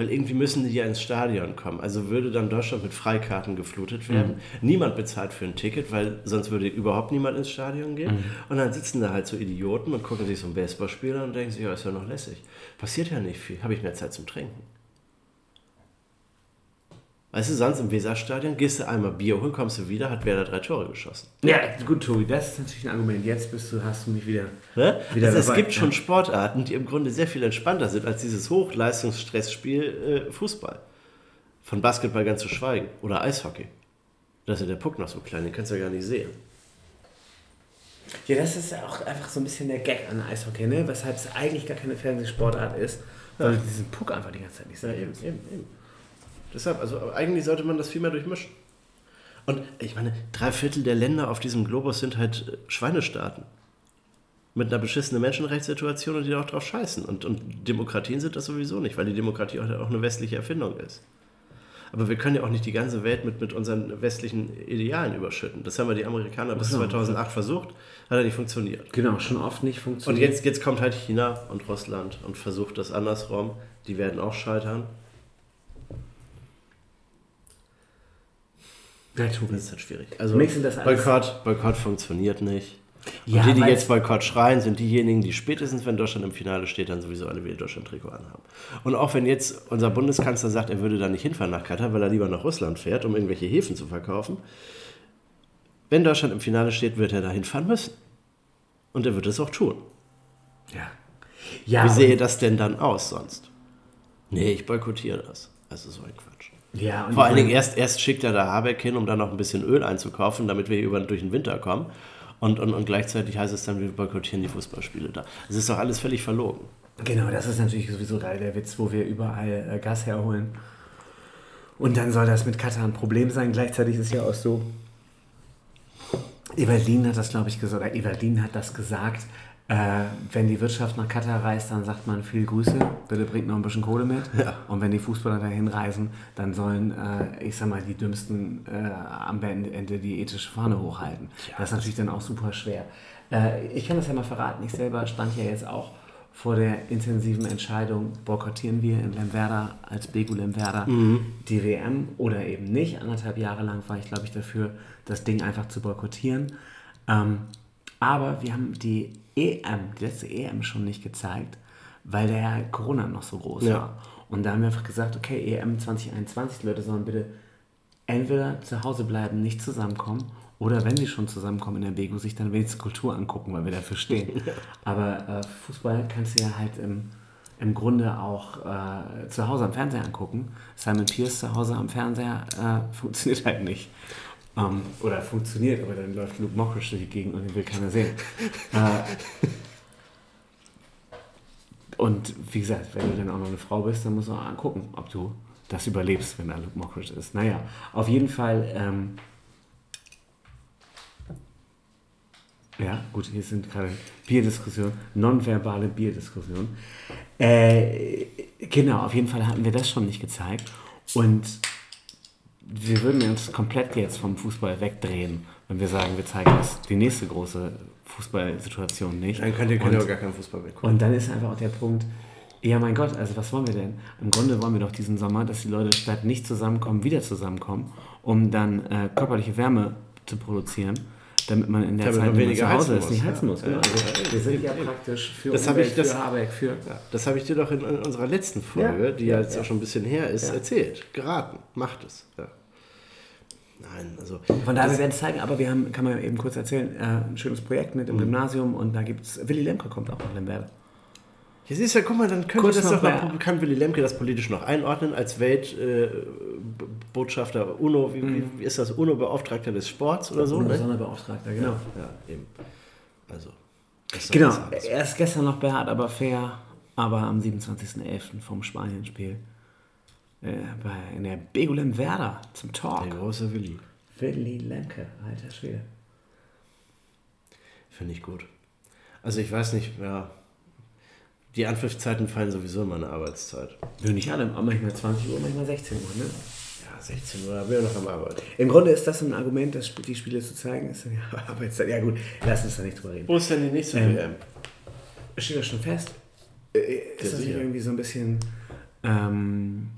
Weil irgendwie müssen die ja ins Stadion kommen. Also würde dann Deutschland mit Freikarten geflutet werden. Niemand bezahlt für ein Ticket, weil sonst würde überhaupt niemand ins Stadion gehen. Und dann sitzen da halt so Idioten und gucken sich so ein Baseballspiel an und denken sich, ja, ist ja noch lässig. Passiert ja nicht viel. Habe ich mehr Zeit zum Trinken. Weißt du, sonst im Weserstadion gehst du einmal Bier holen, kommst du wieder, hat Werder drei Tore geschossen. Ja, gut, Tobi, das ist natürlich ein Argument. Jetzt bist du, hast du mich wieder. Ne? Wieder also es gibt schon ja. Sportarten, die im Grunde sehr viel entspannter sind als dieses Hochleistungsstressspiel äh, Fußball. Von Basketball ganz zu schweigen. Oder Eishockey. Da ist ja der Puck noch so klein, den kannst du ja gar nicht sehen. Ja, das ist ja auch einfach so ein bisschen der Gag an Eishockey, ne? Weshalb es eigentlich gar keine Fernsehsportart ist, weil du diesen Puck einfach die ganze Zeit nicht Ja, siehst. eben, eben, eben. Deshalb, also eigentlich sollte man das viel mehr durchmischen. Und ich meine, drei Viertel der Länder auf diesem Globus sind halt äh, Schweinestaaten. Mit einer beschissenen Menschenrechtssituation und die da auch drauf scheißen. Und, und Demokratien sind das sowieso nicht, weil die Demokratie auch, auch eine westliche Erfindung ist. Aber wir können ja auch nicht die ganze Welt mit, mit unseren westlichen Idealen überschütten. Das haben wir die Amerikaner bis Genau. 2008 versucht, hat ja nicht funktioniert. Genau, schon oft nicht Und funktioniert. jetzt, jetzt kommt halt China und Russland und versucht das andersrum. Die werden auch scheitern. Tobi. Das ist halt schwierig. Also Boykott, Boykott funktioniert nicht. Ja, und die, die jetzt Boykott schreien, sind diejenigen, die spätestens, wenn Deutschland im Finale steht, dann sowieso alle wieder Deutschland-Trikot anhaben. Und auch wenn jetzt unser Bundeskanzler sagt, er würde da nicht hinfahren nach Katar, weil er lieber nach Russland fährt, um irgendwelche Häfen zu verkaufen, wenn Deutschland im Finale steht, wird er da hinfahren müssen. Und er wird es auch tun. Ja. Ja, Wie sähe das denn dann aus sonst? Nee, ich boykottiere das. Also so ein Quatsch. Ja, Vor allen Dingen erst, erst schickt er da Habeck hin, um dann noch ein bisschen Öl einzukaufen, damit wir hier über, durch den Winter kommen. Und, und, und gleichzeitig heißt es dann, wir boykottieren die Fußballspiele da. Das ist doch alles völlig verlogen. Genau, das ist natürlich sowieso der Witz, wo wir überall äh, Gas herholen. Und dann soll das mit Katar ein Problem sein. Gleichzeitig ist ja auch so, Evalin hat das, glaube ich, gesagt, Evalin hat das gesagt, äh, wenn die Wirtschaft nach Katar reist, dann sagt man viel Grüße, bitte bringt noch ein bisschen Kohle mit. Ja. Und wenn die Fußballer dahin reisen, dann sollen, äh, ich sag mal, die Dümmsten äh, am Ende die ethische Fahne hochhalten. das ist natürlich dann auch super schwer. Äh, ich kann das ja mal verraten, ich selber stand ja jetzt auch vor der intensiven Entscheidung, boykottieren wir in Lemwerder als Begu Lemwerder die WM oder eben nicht. Anderthalb Jahre lang war ich, glaube ich, dafür, das Ding einfach zu boykottieren. Ähm, aber wir haben die EM, die letzte EM schon nicht gezeigt, weil der Corona noch so groß Ja. war. Und da haben wir einfach gesagt, okay, EM 2021, die Leute sollen bitte entweder zu Hause bleiben, nicht zusammenkommen, oder wenn sie schon zusammenkommen in der Bego, sich dann wenigstens Kultur angucken, weil wir dafür stehen. Aber äh, Fußball kannst du ja halt im, im Grunde auch äh, zu Hause am Fernseher angucken. Simon Pierce zu Hause am Fernseher äh, funktioniert halt nicht. Ähm, oder funktioniert, aber dann läuft Luke Mockridge durch die Gegend und den will keiner sehen. äh, und wie gesagt, wenn du dann auch noch eine Frau bist, dann musst du auch gucken, ob du das überlebst, wenn da Luke Mockridge ist. Naja, auf jeden Fall. Ähm, ja, gut, hier sind gerade Bierdiskussionen, nonverbale Bierdiskussionen. Äh, genau, auf jeden Fall hatten wir das schon nicht gezeigt. Und wir würden uns komplett jetzt vom Fußball wegdrehen, wenn wir sagen, wir zeigen das, die nächste große Fußballsituation nicht. Dann könnt ihr, könnt Und- ihr auch gar keinen Fußball mehr gucken. und dann ist einfach auch der Punkt, ja mein Gott, also was wollen wir denn? Im Grunde wollen wir doch diesen Sommer, dass die Leute statt nicht zusammenkommen, wieder zusammenkommen, um dann äh, körperliche Wärme zu produzieren, damit man in der Damit Zeit, weniger zu Hause ist, nicht muss, heizen ja. muss. Genau. Ja, Also, ja, wir sind ja praktisch für Das Umwelt, ich- das- für Habeck, für... Ja, das habe ich dir doch in, in unserer letzten Folge, Ja, die ja, jetzt ja. auch schon ein bisschen her ist, Ja. erzählt. Geraten. Macht es. Ja. Nein, also. Von daher, wir werden es zeigen, aber wir haben, kann man eben kurz erzählen, äh, ein schönes Projekt mit im Mhm. Gymnasium und da gibt es, Willy Lemke kommt auch nach Lemberg. Ja, siehst du, guck mal, dann könnte Kurz das doch mal- kann Willy Lemke das politisch noch einordnen als Weltbotschafter UNO, wie, wie, wie ist das, UNO-Beauftragter des Sports oder so? Ohne Ne? Sonderbeauftragter, genau. Ja, eben. Also. Genau, er ist gestern noch behaart, aber fair, aber am 27.11. vom Spanienspiel äh, bei, in der Begulem Werder zum Talk. Der große Willy. Willy Lemke, alter Schwede. Finde ich gut. Also ich weiß nicht, ja. Die Anpfiffzeiten fallen sowieso in meine Arbeitszeit. Nö, nicht alle, manchmal 20 Uhr, manchmal 16 Uhr. Ne? Ja, 16 Uhr, da bin ich noch am Arbeiten. Im Grunde ist das ein Argument, das, die Spiele zu zeigen. Ist dann, ja, jetzt, ja gut, lass uns da nicht drüber reden. Wo ist denn die nächste Ähm, WM? Steht das schon fest? Äh, Ist das nicht irgendwie so ein bisschen ähm,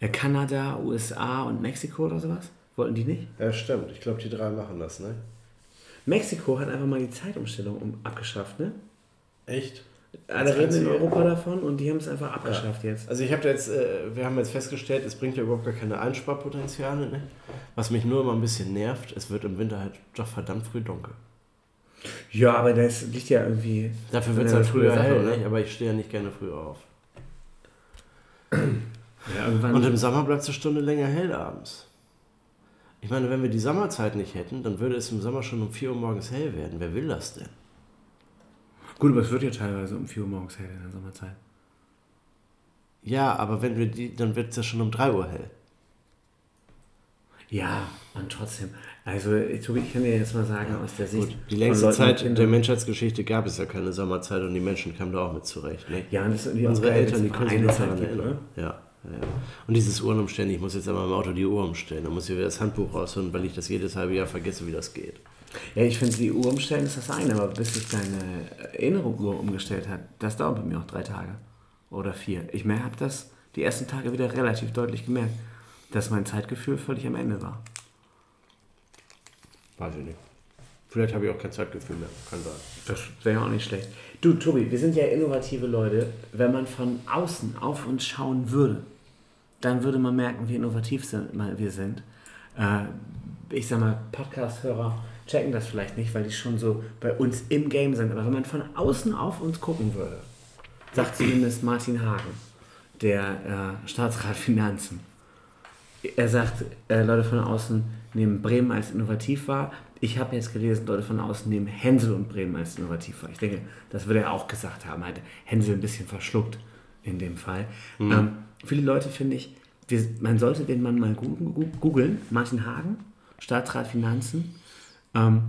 äh, Kanada, USA und Mexiko oder sowas? Wollten die nicht? Ja, stimmt. Ich glaube, die drei machen das, ne? Mexiko hat einfach mal die Zeitumstellung um, abgeschafft, ne? Echt? Alle reden in Europa davon und die haben es einfach abgeschafft jetzt. Also ich habe jetzt, äh, wir haben jetzt festgestellt, es bringt ja überhaupt gar keine Einsparpotenziale, ne? Was mich nur immer ein bisschen nervt, es wird im Winter halt doch verdammt früh dunkel. Ja, aber das liegt ja irgendwie. Dafür wird es halt früher hell, oder? ne? aber ich stehe ja nicht gerne früh auf. Ja. Und im Sommer bleibt es eine Stunde länger hell abends. Ich meine, wenn wir die Sommerzeit nicht hätten, dann würde es im Sommer schon um 4 Uhr morgens hell werden. Wer will das denn? Gut, aber es wird ja teilweise um 4 Uhr morgens hell in der Sommerzeit. Ja, aber wenn wir die, dann wird es ja schon um 3 Uhr hell. Ja, und trotzdem. Also, ich, ich kann dir jetzt mal sagen, aus der Sicht. Gut, die längste Zeit Kindern- der Menschheitsgeschichte gab es ja keine Sommerzeit und die Menschen kamen da auch mit zurecht. Ne? Ja, und das irgendwie Unsere Eltern, die können sich daran erinnern. ne? Ja. Ja. Und dieses Uhrenumstellen, ich muss jetzt aber im Auto die Uhr umstellen. Da muss ich wieder das Handbuch rausholen, weil ich das jedes halbe Jahr vergesse, wie das geht. Ja, ich finde, die Uhr umstellen ist das eine, aber bis sich deine Erinnerung umgestellt hat, das dauert bei mir auch drei Tage oder vier. Ich habe das die ersten Tage wieder relativ deutlich gemerkt, dass mein Zeitgefühl völlig am Ende war. Weiß ich nicht. Vielleicht habe ich auch kein Zeitgefühl mehr. Kann sein. Das wäre ja auch nicht schlecht. Du, Tobi, wir sind ja innovative Leute. Wenn man von außen auf uns schauen würde, dann würde man merken, wie innovativ wir sind. Äh, ich sag mal, Podcast-Hörer checken das vielleicht nicht, weil die schon so bei uns im Game sind. Aber wenn man von außen auf uns gucken würde, sagt zumindest Martin Hagen, der äh, Staatsrat Finanzen. Er sagt, äh, Leute von außen nehmen Bremen als innovativ wahr. Ich habe jetzt gelesen, Leute von außen nehmen Hänsel und Bremen als innovativ wahr. Ich denke, das würde er auch gesagt haben. Hat Hänsel ein bisschen verschluckt in dem Fall. Mhm. Ähm, viele Leute finde ich, wir, man sollte den Mann mal googeln. Martin Hagen, Staatsrat Finanzen. Ähm,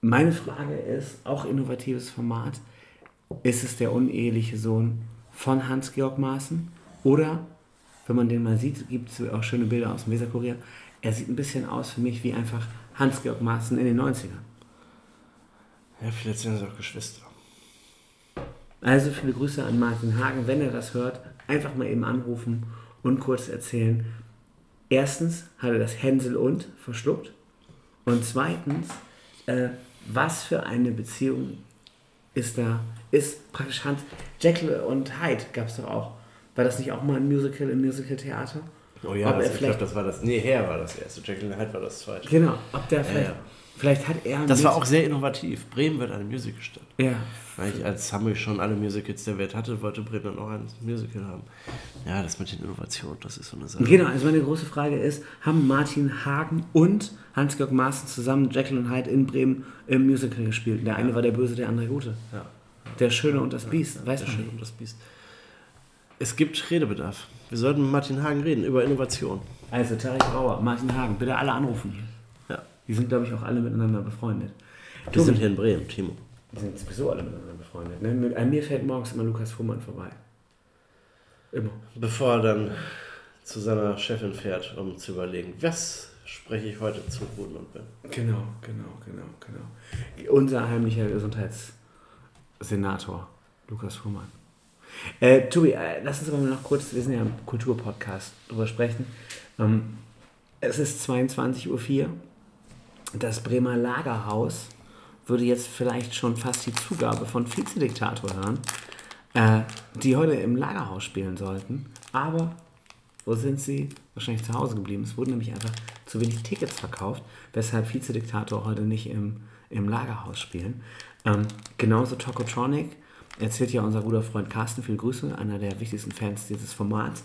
meine Frage ist, auch innovatives Format, ist es der uneheliche Sohn von Hans-Georg Maaßen? Oder, wenn man den mal sieht, gibt es auch schöne Bilder aus dem Weserkurier, er sieht ein bisschen aus für mich wie einfach Hans-Georg Maaßen in den 90ern. Ja, vielleicht sind es auch Geschwister. Also viele Grüße an Martin Hagen. Wenn er das hört, einfach mal eben anrufen und kurz erzählen. Erstens hat er das Hänsel und verschluckt. Und zweitens, äh, was für eine Beziehung ist da, ist praktisch Hans. Jekyll und Hyde gab es doch auch. War das nicht auch mal ein Musical im Musical-Theater? Oh ja, das, ich glaube, das war das. Nee, Herr war das erste. Jekyll und Hyde war das zweite. Genau, ob der vielleicht. Ja, ja. Vielleicht hat er. Das war auch sehr innovativ. Bremen wird eine Musicalstadt. Ja. Weil ich als Hamburg schon alle Musicals der Welt hatte, wollte Bremen dann auch ein Musical haben. Ja, das mit den Innovationen, das ist so eine Sache. Genau, also meine große Frage ist: Haben Martin Hagen und Hans-Georg Maaßen zusammen Jekyll und Hyde in Bremen im Musical gespielt? Der eine ja. war der Böse, der andere Gute. Ja. Der Schöne und das Biest, weiß der man. Schöne und das Biest. Es gibt Redebedarf. Wir sollten mit Martin Hagen reden über Innovation. Also, Tarek Brauer, Martin Hagen, bitte alle anrufen hier. Die sind, glaube ich, auch alle miteinander befreundet. Wir Tobi, sind hier in Bremen, Timo. Die sind sowieso alle miteinander befreundet. Ne? An mir fährt morgens immer Lukas Fuhrmann vorbei. Immer. Bevor er dann zu seiner Chefin fährt, um zu überlegen, was spreche ich heute zu Boden und bin. Genau, genau, genau, genau. Unser heimlicher Gesundheitssenator, Lukas Fuhrmann. Äh, Tobi, äh, lass uns aber noch kurz, wir sind ja im Kulturpodcast, drüber sprechen. Ähm, es ist 22.04 Uhr das Bremer Lagerhaus würde jetzt vielleicht schon fast die Zugabe von Vizediktator hören, äh, die heute im Lagerhaus spielen sollten. Aber wo sind sie? Wahrscheinlich zu Hause geblieben. Es wurden nämlich einfach zu wenig Tickets verkauft, weshalb Vizediktator heute nicht im, im Lagerhaus spielen. Ähm, genauso Tokotronic erzählt ja unser guter Freund Carsten, viele Grüße, einer der wichtigsten Fans dieses Formats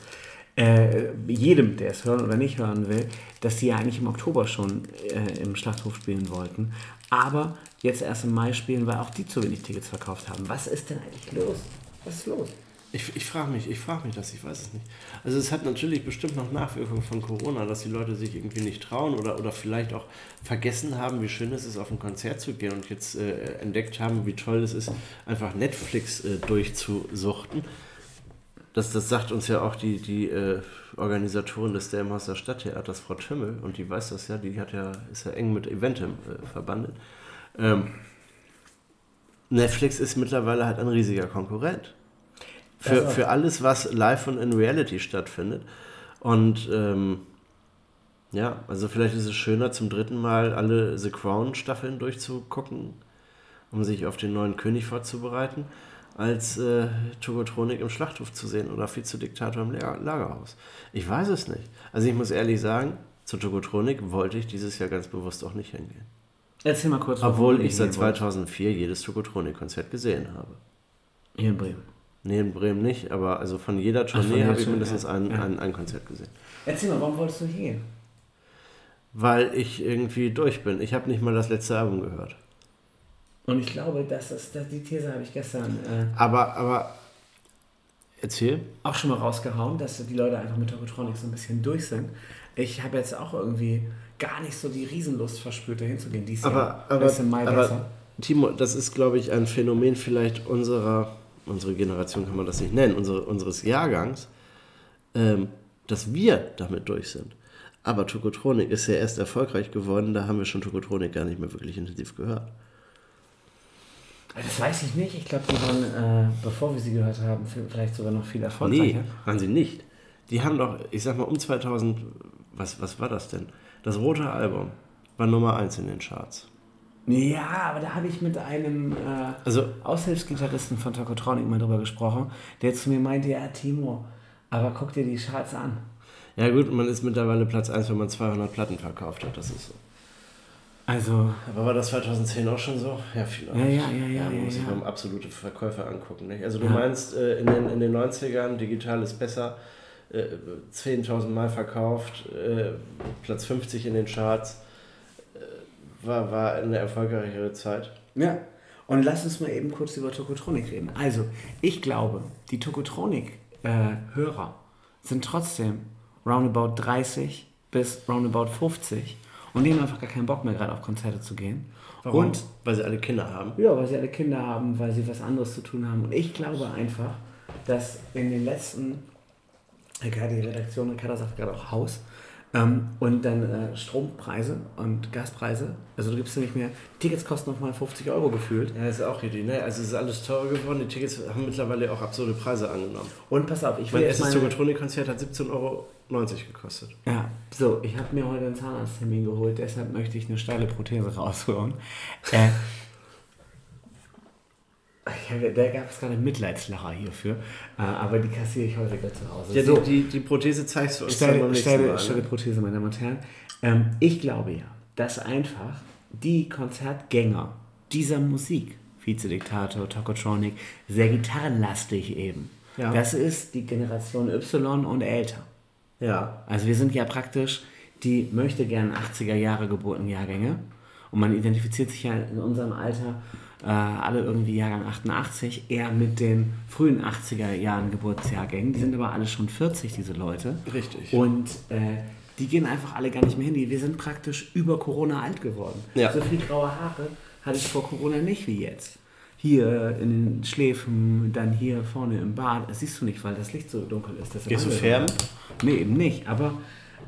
äh, jedem, der es hören oder nicht hören will, dass sie ja eigentlich im Oktober schon äh, im Schlachthof spielen wollten. Aber jetzt erst im Mai spielen, weil auch die zu wenig Tickets verkauft haben. Was ist denn eigentlich los? Was ist los? Ich, ich frage mich, ich frage mich das, ich weiß es nicht. Also es hat natürlich bestimmt noch Nachwirkungen von Corona, dass die Leute sich irgendwie nicht trauen oder, oder vielleicht auch vergessen haben, wie schön es ist, auf ein Konzert zu gehen und jetzt äh, entdeckt haben, wie toll es ist, einfach Netflix äh, durchzusuchten das, das sagt uns ja auch die, die äh, Organisatorin des Delmhauser Stadttheaters, Frau Tümmel, und die weiß das ja, die hat ja, ist ja eng mit Eventem äh, verbandet. Ähm, Netflix ist mittlerweile halt ein riesiger Konkurrent. Für, für alles, was live und in Reality stattfindet. Und ähm, ja, also vielleicht ist es schöner, zum dritten Mal alle The Crown-Staffeln durchzugucken, um sich auf den neuen König vorzubereiten als äh, Togotronik im Schlachthof zu sehen oder Vizediktator im Lagerhaus. Ich weiß es nicht. Also ich muss ehrlich sagen, zur Togotronik wollte ich dieses Jahr ganz bewusst auch nicht hingehen. Erzähl mal kurz. Obwohl ich seit 2004 wollt. jedes Togotronik-Konzert gesehen habe. Hier in Bremen? Nee, in Bremen nicht, aber also von jeder Tournee habe ich mindestens ein, ja. ein, ein Konzert gesehen. Erzähl mal, warum wolltest du hingehen? Weil ich irgendwie durch bin. Ich habe nicht mal das letzte Album gehört. Und ich glaube, dass das, das die These habe ich gestern. Äh, aber, aber erzähl. Auch schon mal rausgehauen, dass die Leute einfach mit Tokotronic so ein bisschen durch sind. Ich habe jetzt auch irgendwie gar nicht so die Riesenlust verspürt, da hinzugehen. Dies aber, Jahr. aber, ist im Mai aber besser. Timo, das ist, glaube ich, ein Phänomen vielleicht unserer, unsere Generation kann man das nicht nennen, unsere, unseres Jahrgangs. ähm, dass wir damit durch sind. Aber Tokotronik ist ja erst erfolgreich geworden, da haben wir schon Tokotronik gar nicht mehr wirklich intensiv gehört. Das weiß ich nicht. Ich glaube, die waren, äh, bevor wir sie gehört haben, vielleicht sogar noch viel erfolgreicher. Nee, waren sie nicht. Die haben doch, ich sag mal, um 2000, was, was war das denn? Das rote Album war Nummer 1 in den Charts. Ja, aber da habe ich mit einem äh, Also- Aushilfsgitarristen von Tokotronic mal drüber gesprochen, der zu mir meinte, ja, Timo, aber guck dir die Charts an. Ja gut, man ist mittlerweile Platz 1, wenn man 200 Platten verkauft hat, das ist so. Also, Aber war das 2010 auch schon so? Ja, vielleicht. Ja, ja, ja, ja, man muss ja, sich ja. mal absolute Verkäufe angucken. Nicht? Also du Ja. meinst, äh, in, den, in den 90ern, digital ist besser, äh, 10.000 Mal verkauft, äh, Platz 50 in den Charts, äh, war, war eine erfolgreichere Zeit. ja. Und lass uns mal eben kurz über Tokotronic reden. Also, ich glaube, die Tokotronic-Hörer sind trotzdem roundabout 30 bis roundabout 50 und die haben einfach gar keinen Bock mehr, gerade auf Konzerte zu gehen. Und Weil sie alle Kinder haben. Ja, weil sie alle Kinder haben, weil sie was anderes zu tun haben. Und ich glaube einfach, dass in den letzten, gerade die Redaktion, Ricarda sagt gerade auch Haus, ähm, und dann äh, Strompreise und Gaspreise, also du gibst ja nicht mehr, Tickets kosten noch mal 50 Euro gefühlt. Ja, ist auch die Idee. Ne? Also es ist alles teurer geworden, die Tickets haben mittlerweile auch absurde Preise angenommen. Und pass auf, ich will Mein erstes meine, Tokotronik-Konzert hat 17,90 Euro gekostet. Ja, so, ich habe mir heute einen Zahnarzttermin geholt, deshalb möchte ich eine steile Prothese rausholen. Äh, da gab es gerade Mitleidslacher hierfür, äh, aber die kassiere ich häufiger zu Hause. Ja, so, die, die, Prothese zeigst du uns dann beim nächsten steile, Mal. Ne? Prothese, meine Damen und Herren. Ähm, ich glaube ja, dass einfach die Konzertgänger dieser Musik, Vizediktator, Tokotronic, sehr gitarrenlastig eben. Ja. Das ist die Generation Y und älter. Ja. Also wir sind ja praktisch die möchte gern 80er Jahre Geburtenjahrgänge und man identifiziert sich ja in unserem Alter äh, alle irgendwie Jahrgang 88 eher mit den frühen 80er Jahren Geburtsjahrgängen. Die sind aber alle schon 40, diese Leute. Richtig. Und äh, die gehen einfach alle gar nicht mehr hin. Wir sind praktisch über Corona alt geworden. Ja. So viel graue Haare hatte ich vor Corona nicht wie jetzt. Hier in den Schläfen, dann hier vorne im Bad. Das siehst du nicht, weil das Licht so dunkel ist. Deshalb Gehst du färben? das. Nee, eben nicht. Aber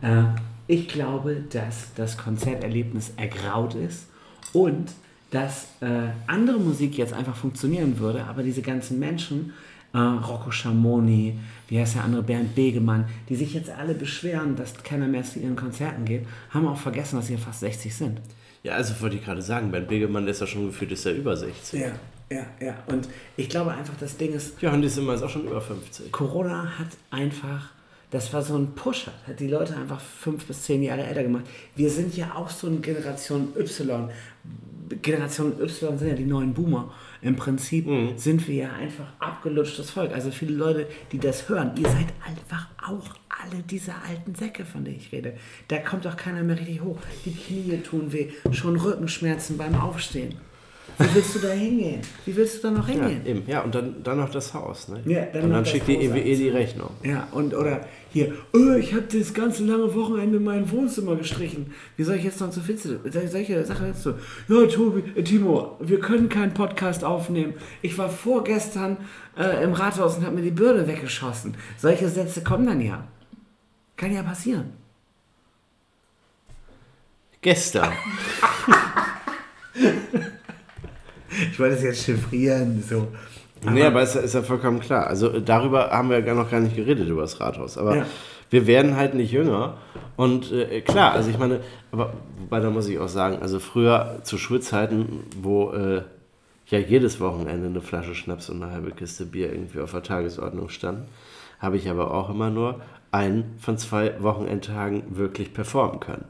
äh, ich glaube, dass das Konzerterlebnis ergraut ist und dass äh, andere Musik jetzt einfach funktionieren würde, aber diese ganzen Menschen, äh, Rocco Schamoni, wie heißt der andere, Bernd Begemann, die sich jetzt alle beschweren, dass keiner mehr zu ihren Konzerten geht, haben auch vergessen, dass sie ja fast 60 sind. Ja, also wollte ich gerade sagen, Bernd Begemann der ist ja schon gefühlt, ist ja über 60. Ja, ja, ja. Und ich glaube einfach, das Ding ist, Johann Disselmann ist auch schon über 50. Corona hat einfach, das war so ein Pusher, hat die Leute einfach fünf bis zehn Jahre älter gemacht. Wir sind ja auch so eine Generation Y. Generation Y sind ja die neuen Boomer. Im Prinzip sind wir ja einfach abgelutschtes Volk. Also viele Leute, die das hören, ihr seid einfach auch alle diese alten Säcke, von denen ich rede. Da kommt doch keiner mehr richtig hoch. Die Knie tun weh, schon Rückenschmerzen beim Aufstehen. Wie willst du da hingehen? Wie willst du da noch Ja, hingehen? eben. Ja, und dann, dann noch das Haus. Ne? Ja, dann und dann schickt die EWE die Rechnung. Ja, und oder hier, oh, ich habe das ganze lange Wochenende mein Wohnzimmer gestrichen. Wie soll ich jetzt noch zu Fitze? Solche Sachen jetzt so. Ja, Tobi, äh, Timo, wir können keinen Podcast aufnehmen. Ich war vorgestern äh, im Rathaus und habe mir die Bürde weggeschossen. Solche Sätze kommen dann ja. Kann ja passieren. Gestern. Ich wollte es jetzt chiffrieren, so. nee, aber ist, ja- ist ja vollkommen klar. Also darüber haben wir ja gar noch gar nicht geredet, über das Rathaus. Aber Ja. wir werden halt nicht jünger. Und äh, klar, also ich meine, aber wobei da muss ich auch sagen, also früher zu Schulzeiten, wo äh, ja jedes Wochenende eine Flasche Schnaps und eine halbe Kiste Bier irgendwie auf der Tagesordnung stand, habe ich aber auch immer nur einen von zwei Wochenendtagen wirklich performen können.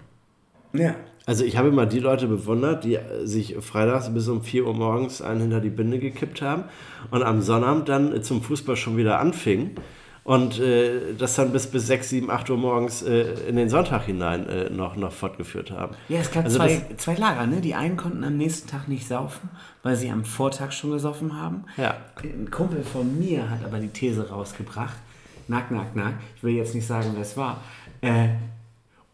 Ja. Also ich habe immer die Leute bewundert, die äh, sich freitags bis um 4 Uhr morgens einen hinter die Binde gekippt haben und am Sonnabend dann äh, zum Fußball schon wieder anfingen und äh, das dann bis, bis 6, 7, 8 Uhr morgens äh, in den Sonntag hinein äh, noch, noch fortgeführt haben. Ja, es gab Also zwei, zwei Lager, ne? Die einen konnten am nächsten Tag nicht saufen, weil sie am Vortag schon gesoffen haben. Ja. Ein Kumpel von mir hat aber die These rausgebracht. Nack, nack, nack. Ich will jetzt nicht sagen, wer es war.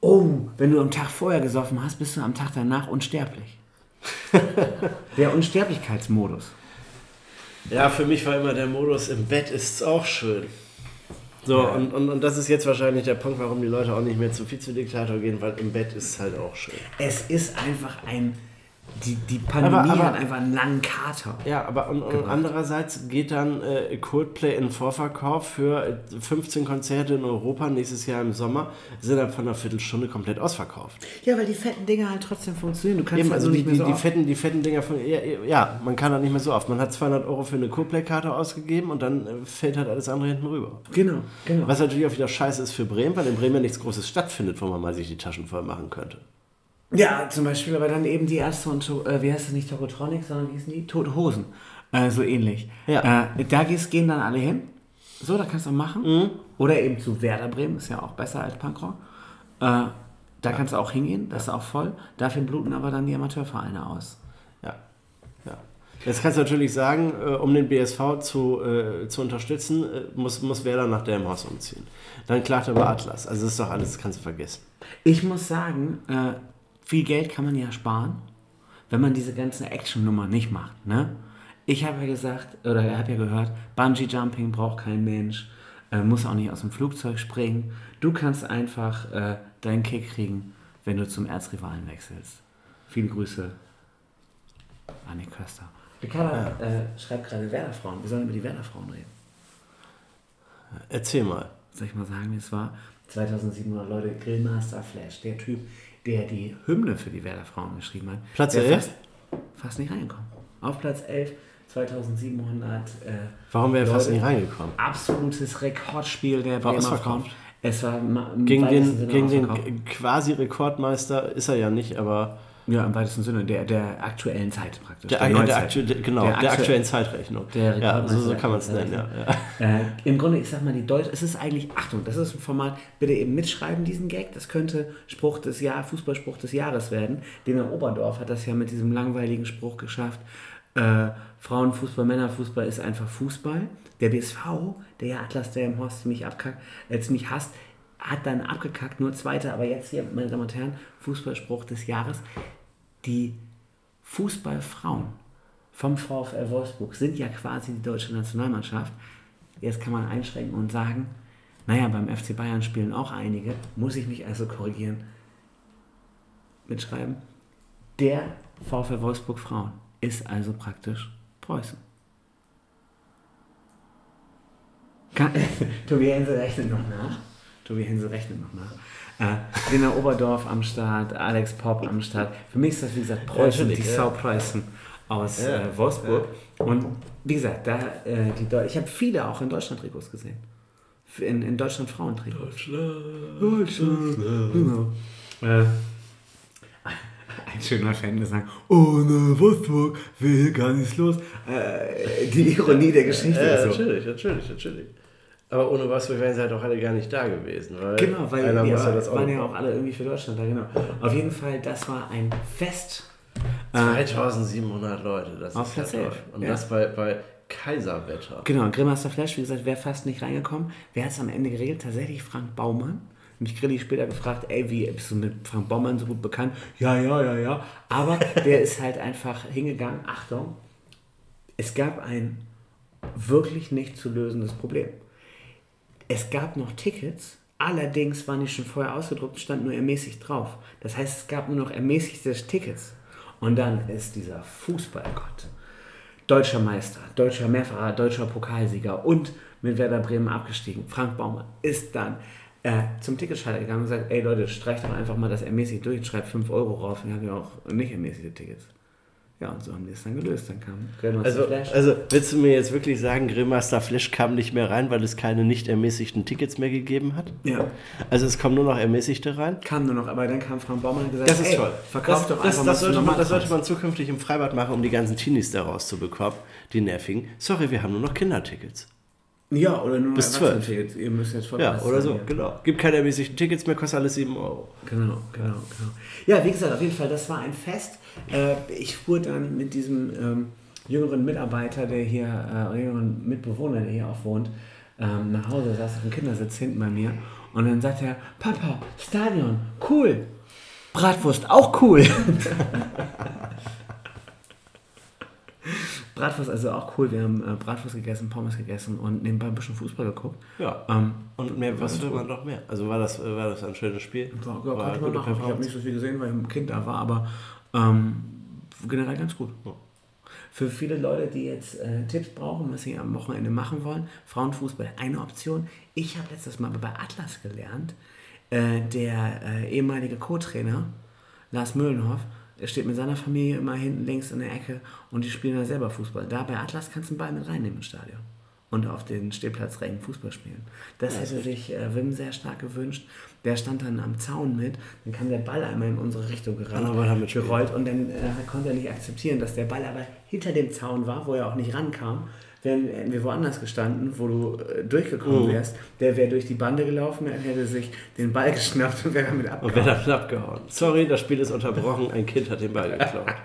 Oh, wenn du am Tag vorher gesoffen hast, bist du am Tag danach unsterblich. Der Unsterblichkeitsmodus. Ja, für mich war immer der Modus, im Bett ist es auch schön. So, Ja. und, und, und das ist jetzt wahrscheinlich der Punkt, warum die Leute auch nicht mehr zu Vizediktator gehen, weil im Bett ist es halt auch schön. Es ist einfach ein. Die, die Pandemie Aber- aber- hat einfach einen langen Kater. Ja, aber und, und andererseits geht dann äh, Coldplay in Vorverkauf für äh, 15 Konzerte in Europa nächstes Jahr im Sommer, sind dann von einer Viertelstunde komplett ausverkauft. Ja, weil die fetten Dinger halt trotzdem funktionieren. Du kannst Eben, also also die, die, so die, oft- fetten, die fetten Dinger von. Ja, ja, man kann halt nicht mehr so oft. Man hat 200 Euro für eine Coldplay-Karte ausgegeben und dann äh, fällt halt alles andere hinten rüber. Genau, genau. Was natürlich auch wieder scheiße ist für Bremen, weil in Bremen ja nichts Großes stattfindet, wo man mal sich die Taschen voll machen könnte. Ja, zum Beispiel, aber dann eben die erste und äh, wie heißt das nicht Tokotronic, sondern wie hießen die? Tote Hosen. Äh, so ähnlich. Ja. Äh, da gehen dann alle hin. So, da kannst du machen. Oder eben zu Werder Bremen, ist ja auch besser als Punkrock. Äh, da kannst du auch hingehen, das ist auch voll. Dafür bluten aber dann die Amateurvereine aus. Ja. ja. Jetzt kannst du natürlich sagen, äh, um den BSV zu, äh, zu unterstützen, muss, muss Werder nach Delmhaus umziehen. Dann klagt er über Atlas. Also das ist doch alles, das kannst du vergessen. Ich muss sagen, viel Geld kann man ja sparen, wenn man diese ganzen Action-Nummer nicht macht. Ne? Ich habe ja gesagt, oder ich habe ja gehört, Bungee-Jumping braucht kein Mensch, äh, muss auch nicht aus dem Flugzeug springen. Du kannst einfach äh, deinen Kick kriegen, wenn du zum Erzrivalen wechselst. Viele Grüße, Annik Köster. Ricarda äh, schreibt gerade Werderfrauen. Wir sollen über die Werderfrauen reden. Erzähl mal. soll ich mal sagen, wie es war? 2700 Leute, Grillmaster Flash, der Typ, der die Hymne für die Werder Frauen geschrieben hat. Platz der 11? Fast, fast nicht reingekommen. Auf Platz 11, 2700 äh, Warum wäre er fast nicht reingekommen? absolutes Rekordspiel der War Bremer. Frauen. Es war Gegen den, gegen den quasi Rekordmeister ist er ja nicht, aber Ja, im weitesten Sinne, der, der aktuellen Zeit praktisch. der, der, Neuzeit. aktu der, genau, Der der, aktu- aktuellen Zeitrechnung. Der ja, so, so der kann man es nennen, ja. ja. Äh, Im Grunde, ich sag mal, die Deutsch, es ist eigentlich, Achtung, das ist ein Format, bitte eben mitschreiben, diesen Gag. Das könnte Spruch des Jahr, Fußballspruch des Jahres werden. Dina Oberdorf hat das ja mit diesem langweiligen Spruch geschafft. Äh, Frauenfußball, Männerfußball ist einfach Fußball. Der BSV, der ja Atlas, der im Horst ziemlich abkackt, äh, ziemlich hasst, hat dann abgekackt, nur Zweiter. Aber jetzt hier, meine Damen und Herren, Fußballspruch des Jahres. Die Fußballfrauen vom VfL Wolfsburg sind ja quasi die deutsche Nationalmannschaft. Jetzt kann man einschränken und sagen, naja, beim FC Bayern spielen auch einige, muss ich mich also korrigieren. Mitschreiben. Der VfL Wolfsburg Frauen ist also praktisch Preußen. Tobi Hensel rechnet noch nach. Tobi Hensel rechnet noch nach. Äh, Lena Oberdorf am Start, Alex Popp am Start. Für mich ist das, wie gesagt, Preußen, natürlich, die ja. Sau Preußen aus Ja, äh, Wolfsburg. Und wie gesagt, da, äh, die Deu ich habe viele auch in Deutschland Trikots gesehen. In, in Deutschland Frauentrikots. Deutschland. Genau. Äh, ein schöner Fan, der sagt, ohne Wolfsburg will gar nichts los. Äh, die Ironie der Geschichte Ja, natürlich, natürlich, natürlich. Aber ohne Wolfsburg wären sie halt auch alle gar nicht da gewesen. Weil Genau, weil einer die muss ja das auch waren ja auch alle irgendwie für Deutschland da, genau. Auf jeden Fall, das war ein Fest. Äh, 2700 Leute, das Auf ist ja Platz toll. elf, Und ja. das bei, bei Kaiserwetter. Genau, Grillmaster Flash, wie gesagt, wäre fast nicht reingekommen. Wer hat es am Ende geregelt? Tatsächlich Frank Baumann. Mich Grilli später gefragt, ey, wie bist du mit Frank Baumann so gut bekannt? Ja, ja, ja, ja. Aber der ist halt einfach hingegangen. Achtung, es gab ein wirklich nicht zu lösendes Problem. Es gab noch Tickets, allerdings waren die schon vorher ausgedruckt, stand nur ermäßigt drauf. Das heißt, es gab nur noch ermäßigte Tickets. Und dann ist dieser Fußballgott, deutscher Meister, deutscher Mehrfacher, deutscher Pokalsieger und mit Werder Bremen abgestiegen. Frank Baumann ist dann äh, zum Ticketschalter gegangen und sagt, ey Leute, streicht doch einfach mal das ermäßigt durch, schreibt 5 Euro rauf, dann haben wir auch nicht ermäßigte Tickets. Ja, und so haben die es dann gelöst. Dann kam Grillmaster Also, Flash. also willst du mir jetzt wirklich sagen, Grillmaster Flash kam nicht mehr rein, weil es keine nicht ermäßigten Tickets mehr gegeben hat? ja. Also es kommen nur noch ermäßigte rein? Kam nur noch, aber dann kam Frank Baumann und gesagt, Das ist ey, toll. Verkauft das, doch das, einfach das, sollte man, das sollte man zukünftig im Freibad machen, um die ganzen Teenies da rauszubekommen, die nervigen. Sorry, wir haben nur noch Kindertickets. Ja, oder nur Bis Erwachsenentickets. Ihr müsst jetzt Ja, oder so, ja. genau. Gibt keine ermäßigten Tickets mehr, kostet alles 7 Euro. Genau, genau, genau. Ja, wie gesagt, auf jeden Fall, das war ein Fest. Äh, ich fuhr dann mit diesem ähm, jüngeren Mitarbeiter, der hier, äh, jüngeren Mitbewohner, der hier auch wohnt, ähm, nach Hause, saß auf dem Kindersitz hinten bei mir. Und dann sagt er, Papa, Stadion, cool. Bratwurst, auch cool. Bratwurst, also auch cool. Wir haben äh, Bratwurst gegessen, Pommes gegessen und nebenbei ein bisschen Fußball geguckt. Ja. Ähm, Und mehr, was will man noch mehr? Also war das, war das ein schönes Spiel? war, ja, War man machen. Ich habe nicht so viel gesehen, weil ich ein Kind da war, aber ähm, generell ganz gut. Ja. Für viele Leute, die jetzt äh, Tipps brauchen, was sie am Wochenende machen wollen, Frauenfußball, eine Option. Ich habe letztes Mal bei Atlas gelernt, äh, der äh, ehemalige Co-Trainer, Lars Mühlenhoff, der steht mit seiner Familie immer hinten links in der Ecke und die spielen da selber Fußball. Da bei Atlas kannst du einen Ball mit reinnehmen ins Stadion und auf den Stehplatzrängen Fußball spielen. Das hätte sich äh, Wim sehr stark gewünscht. Der stand dann am Zaun mit, dann kam der Ball einmal in unsere Richtung gerannt, er gerollt und dann äh, konnte er nicht akzeptieren, dass der Ball aber hinter dem Zaun war, wo er auch nicht rankam. Wären wir woanders gestanden, wo du äh, durchgekommen Mhm. wärst, der wäre durch die Bande gelaufen, er hätte sich den Ball geschnappt und wäre damit Und abgehauen. wer dann abgehauen. Sorry, das Spiel ist unterbrochen, ein Kind hat den Ball geklaut.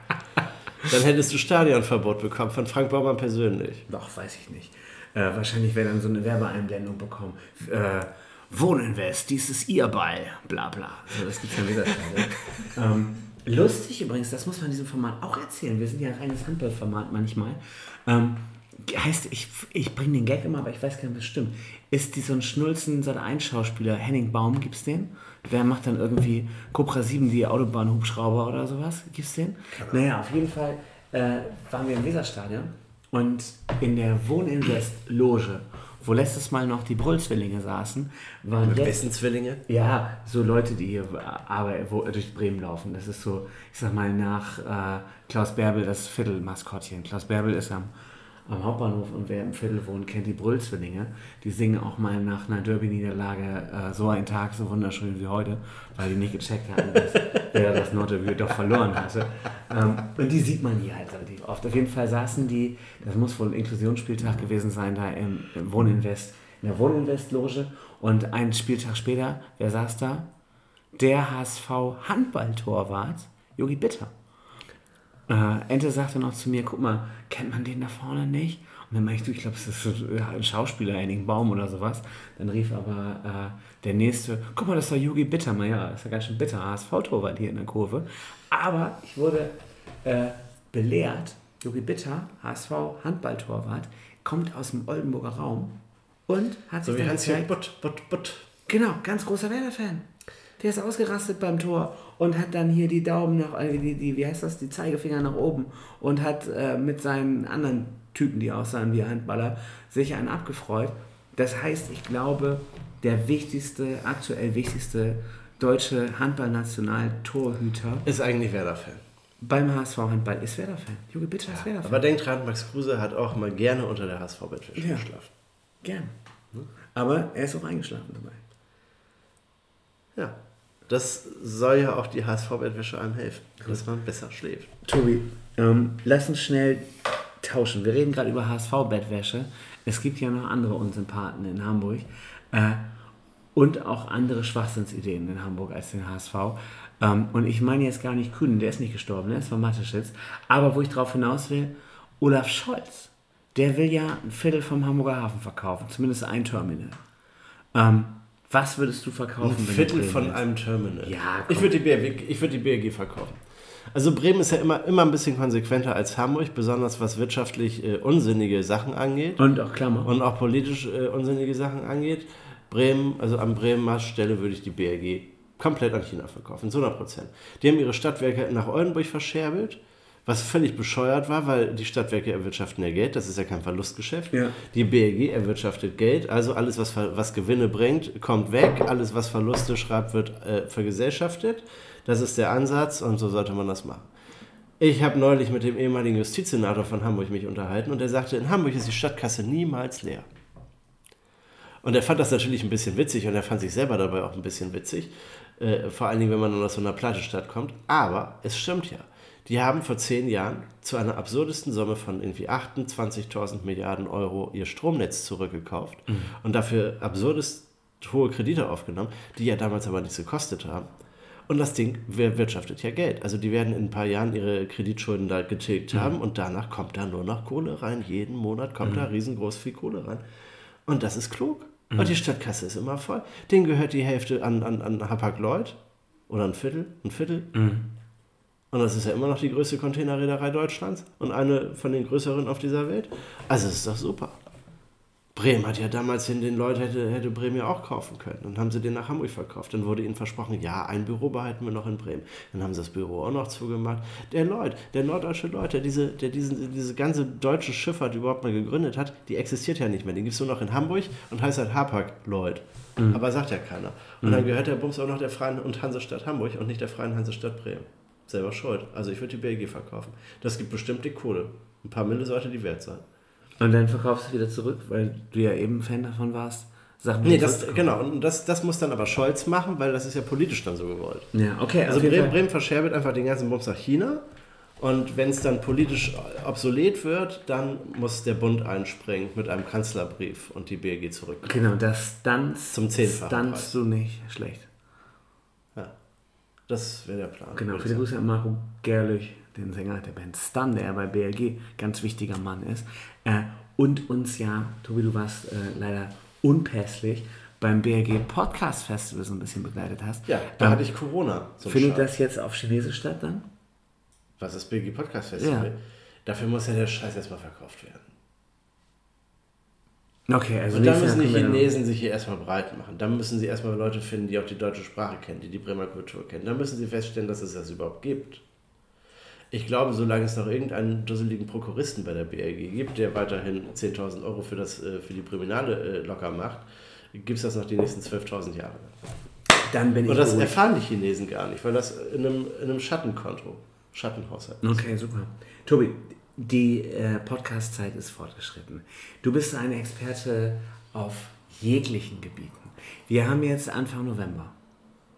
Dann hättest du Stadionverbot bekommen von Frank Baumann persönlich. Doch, weiß ich nicht. Äh, wahrscheinlich wäre dann so eine Werbeeinblendung bekommen. Äh, Wohninvest, dies ist ihr Ball, bla bla. So, das gibt es ja wieder. ähm, lustig übrigens, das muss man in diesem Format auch erzählen. Wir sind ja ein reines Handballformat manchmal. Ähm, heißt, ich, ich bringe den Gag immer, aber ich weiß gar nicht, das stimmt. Ist die so ein Schnulzen, so ein Schauspieler, Henning Baum, gibt's den? Wer macht dann irgendwie Cobra 7, die Autobahnhubschrauber oder sowas? Gibt's den? Naja, auf jeden Fall äh, waren wir im Weserstadion und in der Wohninvest-Loge, wo letztes Mal noch die Brüllzwillinge saßen, waren Mit jetzt wessen Zwillinge? ja, so Leute, die hier aber wo, durch Bremen laufen. Das ist so, ich sag mal, nach äh, Klaus Bärbel das Viertelmaskottchen. Klaus Bärbel ist am, am Hauptbahnhof und wer im Viertel wohnt, kennt die Brüllzwillinge. Die singen auch mal nach einer Derby-Niederlage äh, so ein Tag, so wunderschön wie heute, weil die nicht gecheckt hatten, dass wer das Nordderby doch verloren hatte. Ähm, und die sieht man hier halt relativ oft. Auf jeden Fall saßen die, das muss wohl ein Inklusionsspieltag gewesen sein, da im, im Wohninvest, in der Wohninvest-Loge. Und einen Spieltag später, wer saß da? Der HSV Handballtorwart, Jogi Bitter. Äh, Ente sagte noch zu mir, guck mal, kennt man den da vorne nicht? Und dann meinte ich, du, ich glaube, es ist ein Schauspieler, Henning Baum oder sowas. Dann rief aber äh, der Nächste, guck mal, das ist doch Jogi Bittermann. Ja, ist ja ganz schön bitter, HSV-Torwart hier in der Kurve. Aber ich wurde äh, belehrt, Jogi Bitter, HSV Handballtorwart, kommt aus dem Oldenburger Raum und hat sich So wie dann gezeigt, Butt. Genau, ganz großer Werder-Fan. Der ist ausgerastet beim Tor und hat dann hier die Daumen nach, äh, die, die, wie heißt das, die Zeigefinger nach oben und hat äh, mit seinen anderen Typen, die aussahen wie Handballer, sich einen abgefreut. Das heißt, ich glaube, der wichtigste, aktuell wichtigste deutsche Handballnational-Torhüter Ist eigentlich Werder-Fan. beim HSV Handball ist Werder-Fan. Junge, bitte ist Werder-Fan. Aber denkt dran, Max Kruse hat auch mal gerne unter der HSV-Bettwäsche Ja. geschlafen. Gern. Aber er ist auch eingeschlafen dabei. Ja. Das soll ja auch die HSV-Bettwäsche einem helfen, dass man besser schläft. Tobi, ähm, lass uns schnell tauschen. Wir reden gerade über HSV-Bettwäsche. Es gibt ja noch andere Unsympathen in Hamburg äh, und auch andere Schwachsinnsideen in Hamburg als den HSV. Ähm, und ich meine jetzt gar nicht Kühn, der ist nicht gestorben, der ist von Mateschitz. Aber wo ich drauf hinaus will, Olaf Scholz, der will ja ein Viertel vom Hamburger Hafen verkaufen, zumindest ein Terminal. Ähm, was würdest du verkaufen? Ein Viertel von einem Terminal. Ja, komm. ich würde die, BRG ich würd die BRG verkaufen. Also Bremen ist ja immer, immer ein bisschen konsequenter als Hamburg, besonders was wirtschaftlich äh, unsinnige Sachen angeht Und auch Klammer. und auch politisch äh, unsinnige Sachen angeht. Bremen, also an Bremen Stelle würde ich die BRG komplett an China verkaufen, zu 100 Prozent. Die haben ihre Stadtwerke nach Oldenburg verscherbelt, was völlig bescheuert war, weil die Stadtwerke erwirtschaften ja Geld, das ist ja kein Verlustgeschäft. Ja. Die BRG erwirtschaftet Geld, also alles, was, was Gewinne bringt, kommt weg, alles, was Verluste schreibt, wird äh, vergesellschaftet. Das ist der Ansatz und so sollte man das machen. Ich habe neulich mit dem ehemaligen Justizsenator von Hamburg mich unterhalten und er sagte, in Hamburg ist die Stadtkasse niemals leer. Und er fand das natürlich ein bisschen witzig und er fand sich selber dabei auch ein bisschen witzig. Äh, vor allen Dingen, wenn man dann aus so einer Pleitestadt kommt. Aber es stimmt ja. Die haben vor zehn Jahren zu einer absurdesten Summe von irgendwie 28.000 Milliarden Euro ihr Stromnetz zurückgekauft und dafür absurdest hohe Kredite aufgenommen, die ja damals aber nichts gekostet haben. Und das Ding wirtschaftet ja Geld. Also die werden in ein paar Jahren ihre Kreditschulden da getilgt haben und danach kommt da nur noch Kohle rein. Jeden Monat kommt da riesengroß viel Kohle rein. Und das ist klug. Und die Stadtkasse ist immer voll. Denen gehört die Hälfte an, an, an Hapag-Lloyd oder ein Viertel, ein Viertel. Und das ist ja immer noch die größte Containerreederei Deutschlands und eine von den größeren auf dieser Welt. Also es ist doch super. Bremen hat ja damals den, den Leuten, hätte, hätte Bremen ja auch kaufen können. Dann haben sie den nach Hamburg verkauft. Dann wurde ihnen versprochen, ja, ein Büro behalten wir noch in Bremen. Dann haben sie das Büro auch noch zugemacht. Der Lloyd, der norddeutsche Lloyd, der diese, der diesen, diese ganze deutsche Schifffahrt überhaupt mal gegründet hat, die existiert ja nicht mehr. Den gibt es nur noch in Hamburg und heißt halt Hapag Lloyd. Aber sagt ja keiner. Und dann gehört der Bums auch noch der Freien und Hansestadt Hamburg und nicht der Freien Hansestadt Bremen. Selber schuld. Also ich würde die BLG verkaufen. Das gibt bestimmt die Kohle. Ein paar Mille sollte die wert sein. Und dann verkaufst du wieder zurück, weil du ja eben Fan davon warst. Sachen Nee, das, genau. Und das, das muss dann aber Scholz machen, weil das ist ja politisch dann so gewollt. Ja, okay. Also Bremen. Bremen verscherbelt einfach den ganzen Bums nach China. Und wenn es dann politisch obsolet wird, dann muss der Bund einspringen mit einem Kanzlerbrief und die BLG zurück. Genau, das stunts, Zum zehnfachen Preis. du nicht schlecht. Ja. Das wäre der Plan. Genau, viele Grüße an Marco Gerlich, den Sänger der Band Stun, der bei BLG ganz wichtiger Mann ist. Äh, und uns ja, Tobi, du warst äh, leider unpässlich beim BLG Podcast Festival so ein bisschen begleitet hast. Ja, da Ähm, hatte ich Corona. So Findet das jetzt auf Chinesisch statt dann? Was ist BLG Podcast Festival? Ja. Dafür muss ja der Scheiß erstmal verkauft werden. Okay, also Und dann müssen die Chinesen sich hier erstmal breit machen. Dann müssen sie erstmal Leute finden, die auch die deutsche Sprache kennen, die die Bremer Kultur kennen. Dann müssen sie feststellen, dass es das überhaupt gibt. Ich glaube, solange es noch irgendeinen dusseligen Prokuristen bei der BLG gibt, der weiterhin 10.000 Euro für, das, äh, für die Priminale äh, locker macht, gibt es das noch die nächsten 12.000 Jahre. dann, bin ich Und das beruhigt. erfahren die Chinesen gar nicht, weil das in einem, in einem Schattenkonto, Schattenhaushalt ist. Okay, super. Tobi, die äh, Podcast-Zeit ist fortgeschritten. Du bist ein Experte auf jeglichen Gebieten. Wir haben jetzt Anfang November.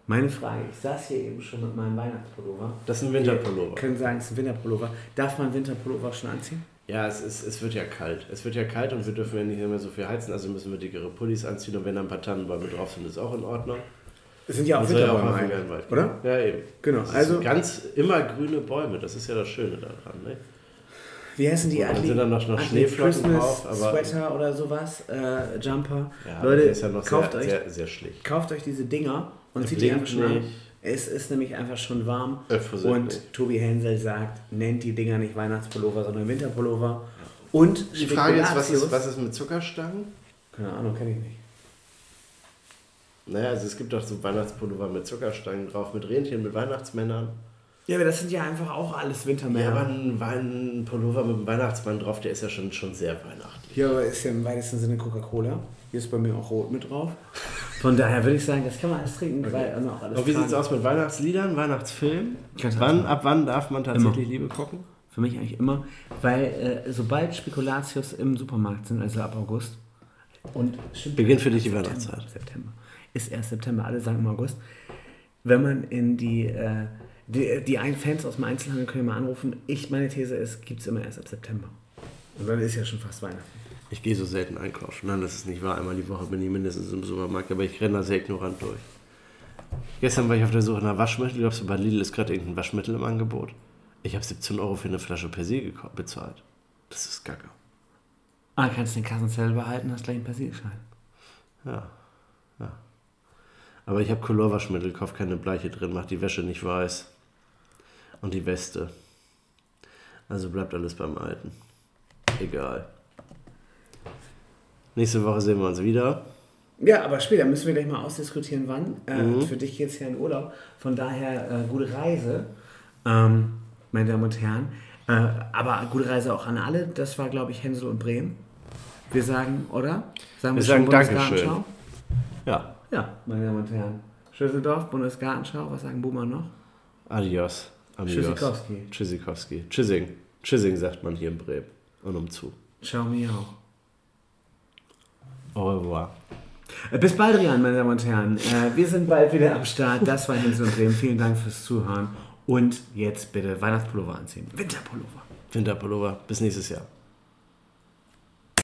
Meine Frage, ich saß hier eben schon mit meinem Weihnachtspullover. Das ist ein Wir Winterpullover. können sagen, es ist ein Winterpullover. Darf man Winterpullover schon anziehen? Ja, es, ist, es wird ja kalt. Es wird ja kalt und wir dürfen ja nicht mehr so viel heizen, also müssen wir dickere Pullis anziehen und wenn da ein paar Tannenbäume drauf sind, ist auch in Ordnung. Es sind ja auch soll ja auch Winterbäume oder? Ja, eben. Genau, also- ganz immer grüne Bäume, das ist ja das Schöne daran. Ne? Wie heißen die dann sind dann noch- Schneeflocken Christmas drauf, aber- Sweater oder sowas, äh, Jumper. Ja, Leute, ist ja noch kauft, sehr, euch, sehr, sehr schlicht. kauft euch diese Dinger und zieht die einfach schon an. Es ist nämlich einfach schon warm. Und nicht. Tobi Hensel sagt, nennt die Dinger nicht Weihnachtspullover, sondern Winterpullover. Und Die Frage ist was, ist, was ist mit Zuckerstangen? Keine Ahnung, kenne ich nicht. Naja, also es gibt doch so Weihnachtspullover mit Zuckerstangen drauf, mit Rentieren, mit Weihnachtsmännern. Ja, aber das sind ja einfach auch alles Wintermänner. Ja, aber ein, ein Pullover mit einem Weihnachtsmann drauf, der ist ja schon, schon sehr weihnachtlich. Hier aber ist ja im weitesten Sinne Coca-Cola. Hier ist bei mir auch Rot mit drauf. Von daher würde ich sagen, das kann man alles trinken, weil dann auch alles Und wie sieht es aus mit Weihnachtsliedern, Weihnachtsfilmen? Wann, ab wann darf man tatsächlich Liebe gucken? Für mich eigentlich immer, weil äh, sobald Spekulatius im Supermarkt sind, also ab August, und Beginnt für dich die September, Weihnachtszeit. September. Ist erst September, alle sagen immer August. Wenn man in die, äh, die, die Fans aus dem Einzelhandel können ja mal anrufen. Ich, meine These ist, gibt es immer erst ab September. Und dann ist ja schon fast Weihnachten. Ich gehe so selten einkaufen. Nein, das ist nicht wahr. Einmal die Woche bin ich mindestens im Supermarkt, aber ich renne da sehr ignorant durch. Gestern war ich auf der Suche nach Waschmittel. Glaubst du, bei Lidl ist gerade irgendein Waschmittel im Angebot? Ich habe 17 Euro für eine Flasche Persil bezahlt. Das ist Gacke. Ah, kannst den Kassenzettel behalten, hast gleich einen Persilschein. Ja. ja. Aber ich habe Colorwaschmittel, kauf keine Bleiche drin, mach die Wäsche nicht weiß. Und die Weste. Also bleibt alles beim Alten. Egal. Nächste Woche sehen wir uns wieder. Ja, aber später müssen wir gleich mal ausdiskutieren, wann. Äh, Mhm. Für dich geht es ja in Urlaub. Von daher äh, gute Reise, ähm, meine Damen und Herren. Äh, aber gute Reise auch an alle. Das war, glaube ich, Hänsel und Bremen. Wir sagen, oder? Sagen Wir schon sagen Bundesgartenschau? Dankeschön. Ja. Ja, meine Damen und Herren. Schüsseldorf, Bundesgartenschau. Was sagen Boomer noch? Adios. Amigos. Tschüssikowski. Tschüssikowski. Tschüssing. Tschüssing sagt man hier in Bremen. Und umzu. Ciao, miau. Au revoir. Äh, Bis bald, Rian, meine Damen und Herren. Äh, wir sind bald wieder am Start. Das war Hänsel und Bremen. Vielen Dank fürs Zuhören. Und jetzt bitte Weihnachtspullover anziehen. Winterpullover. Winterpullover. Bis nächstes Jahr.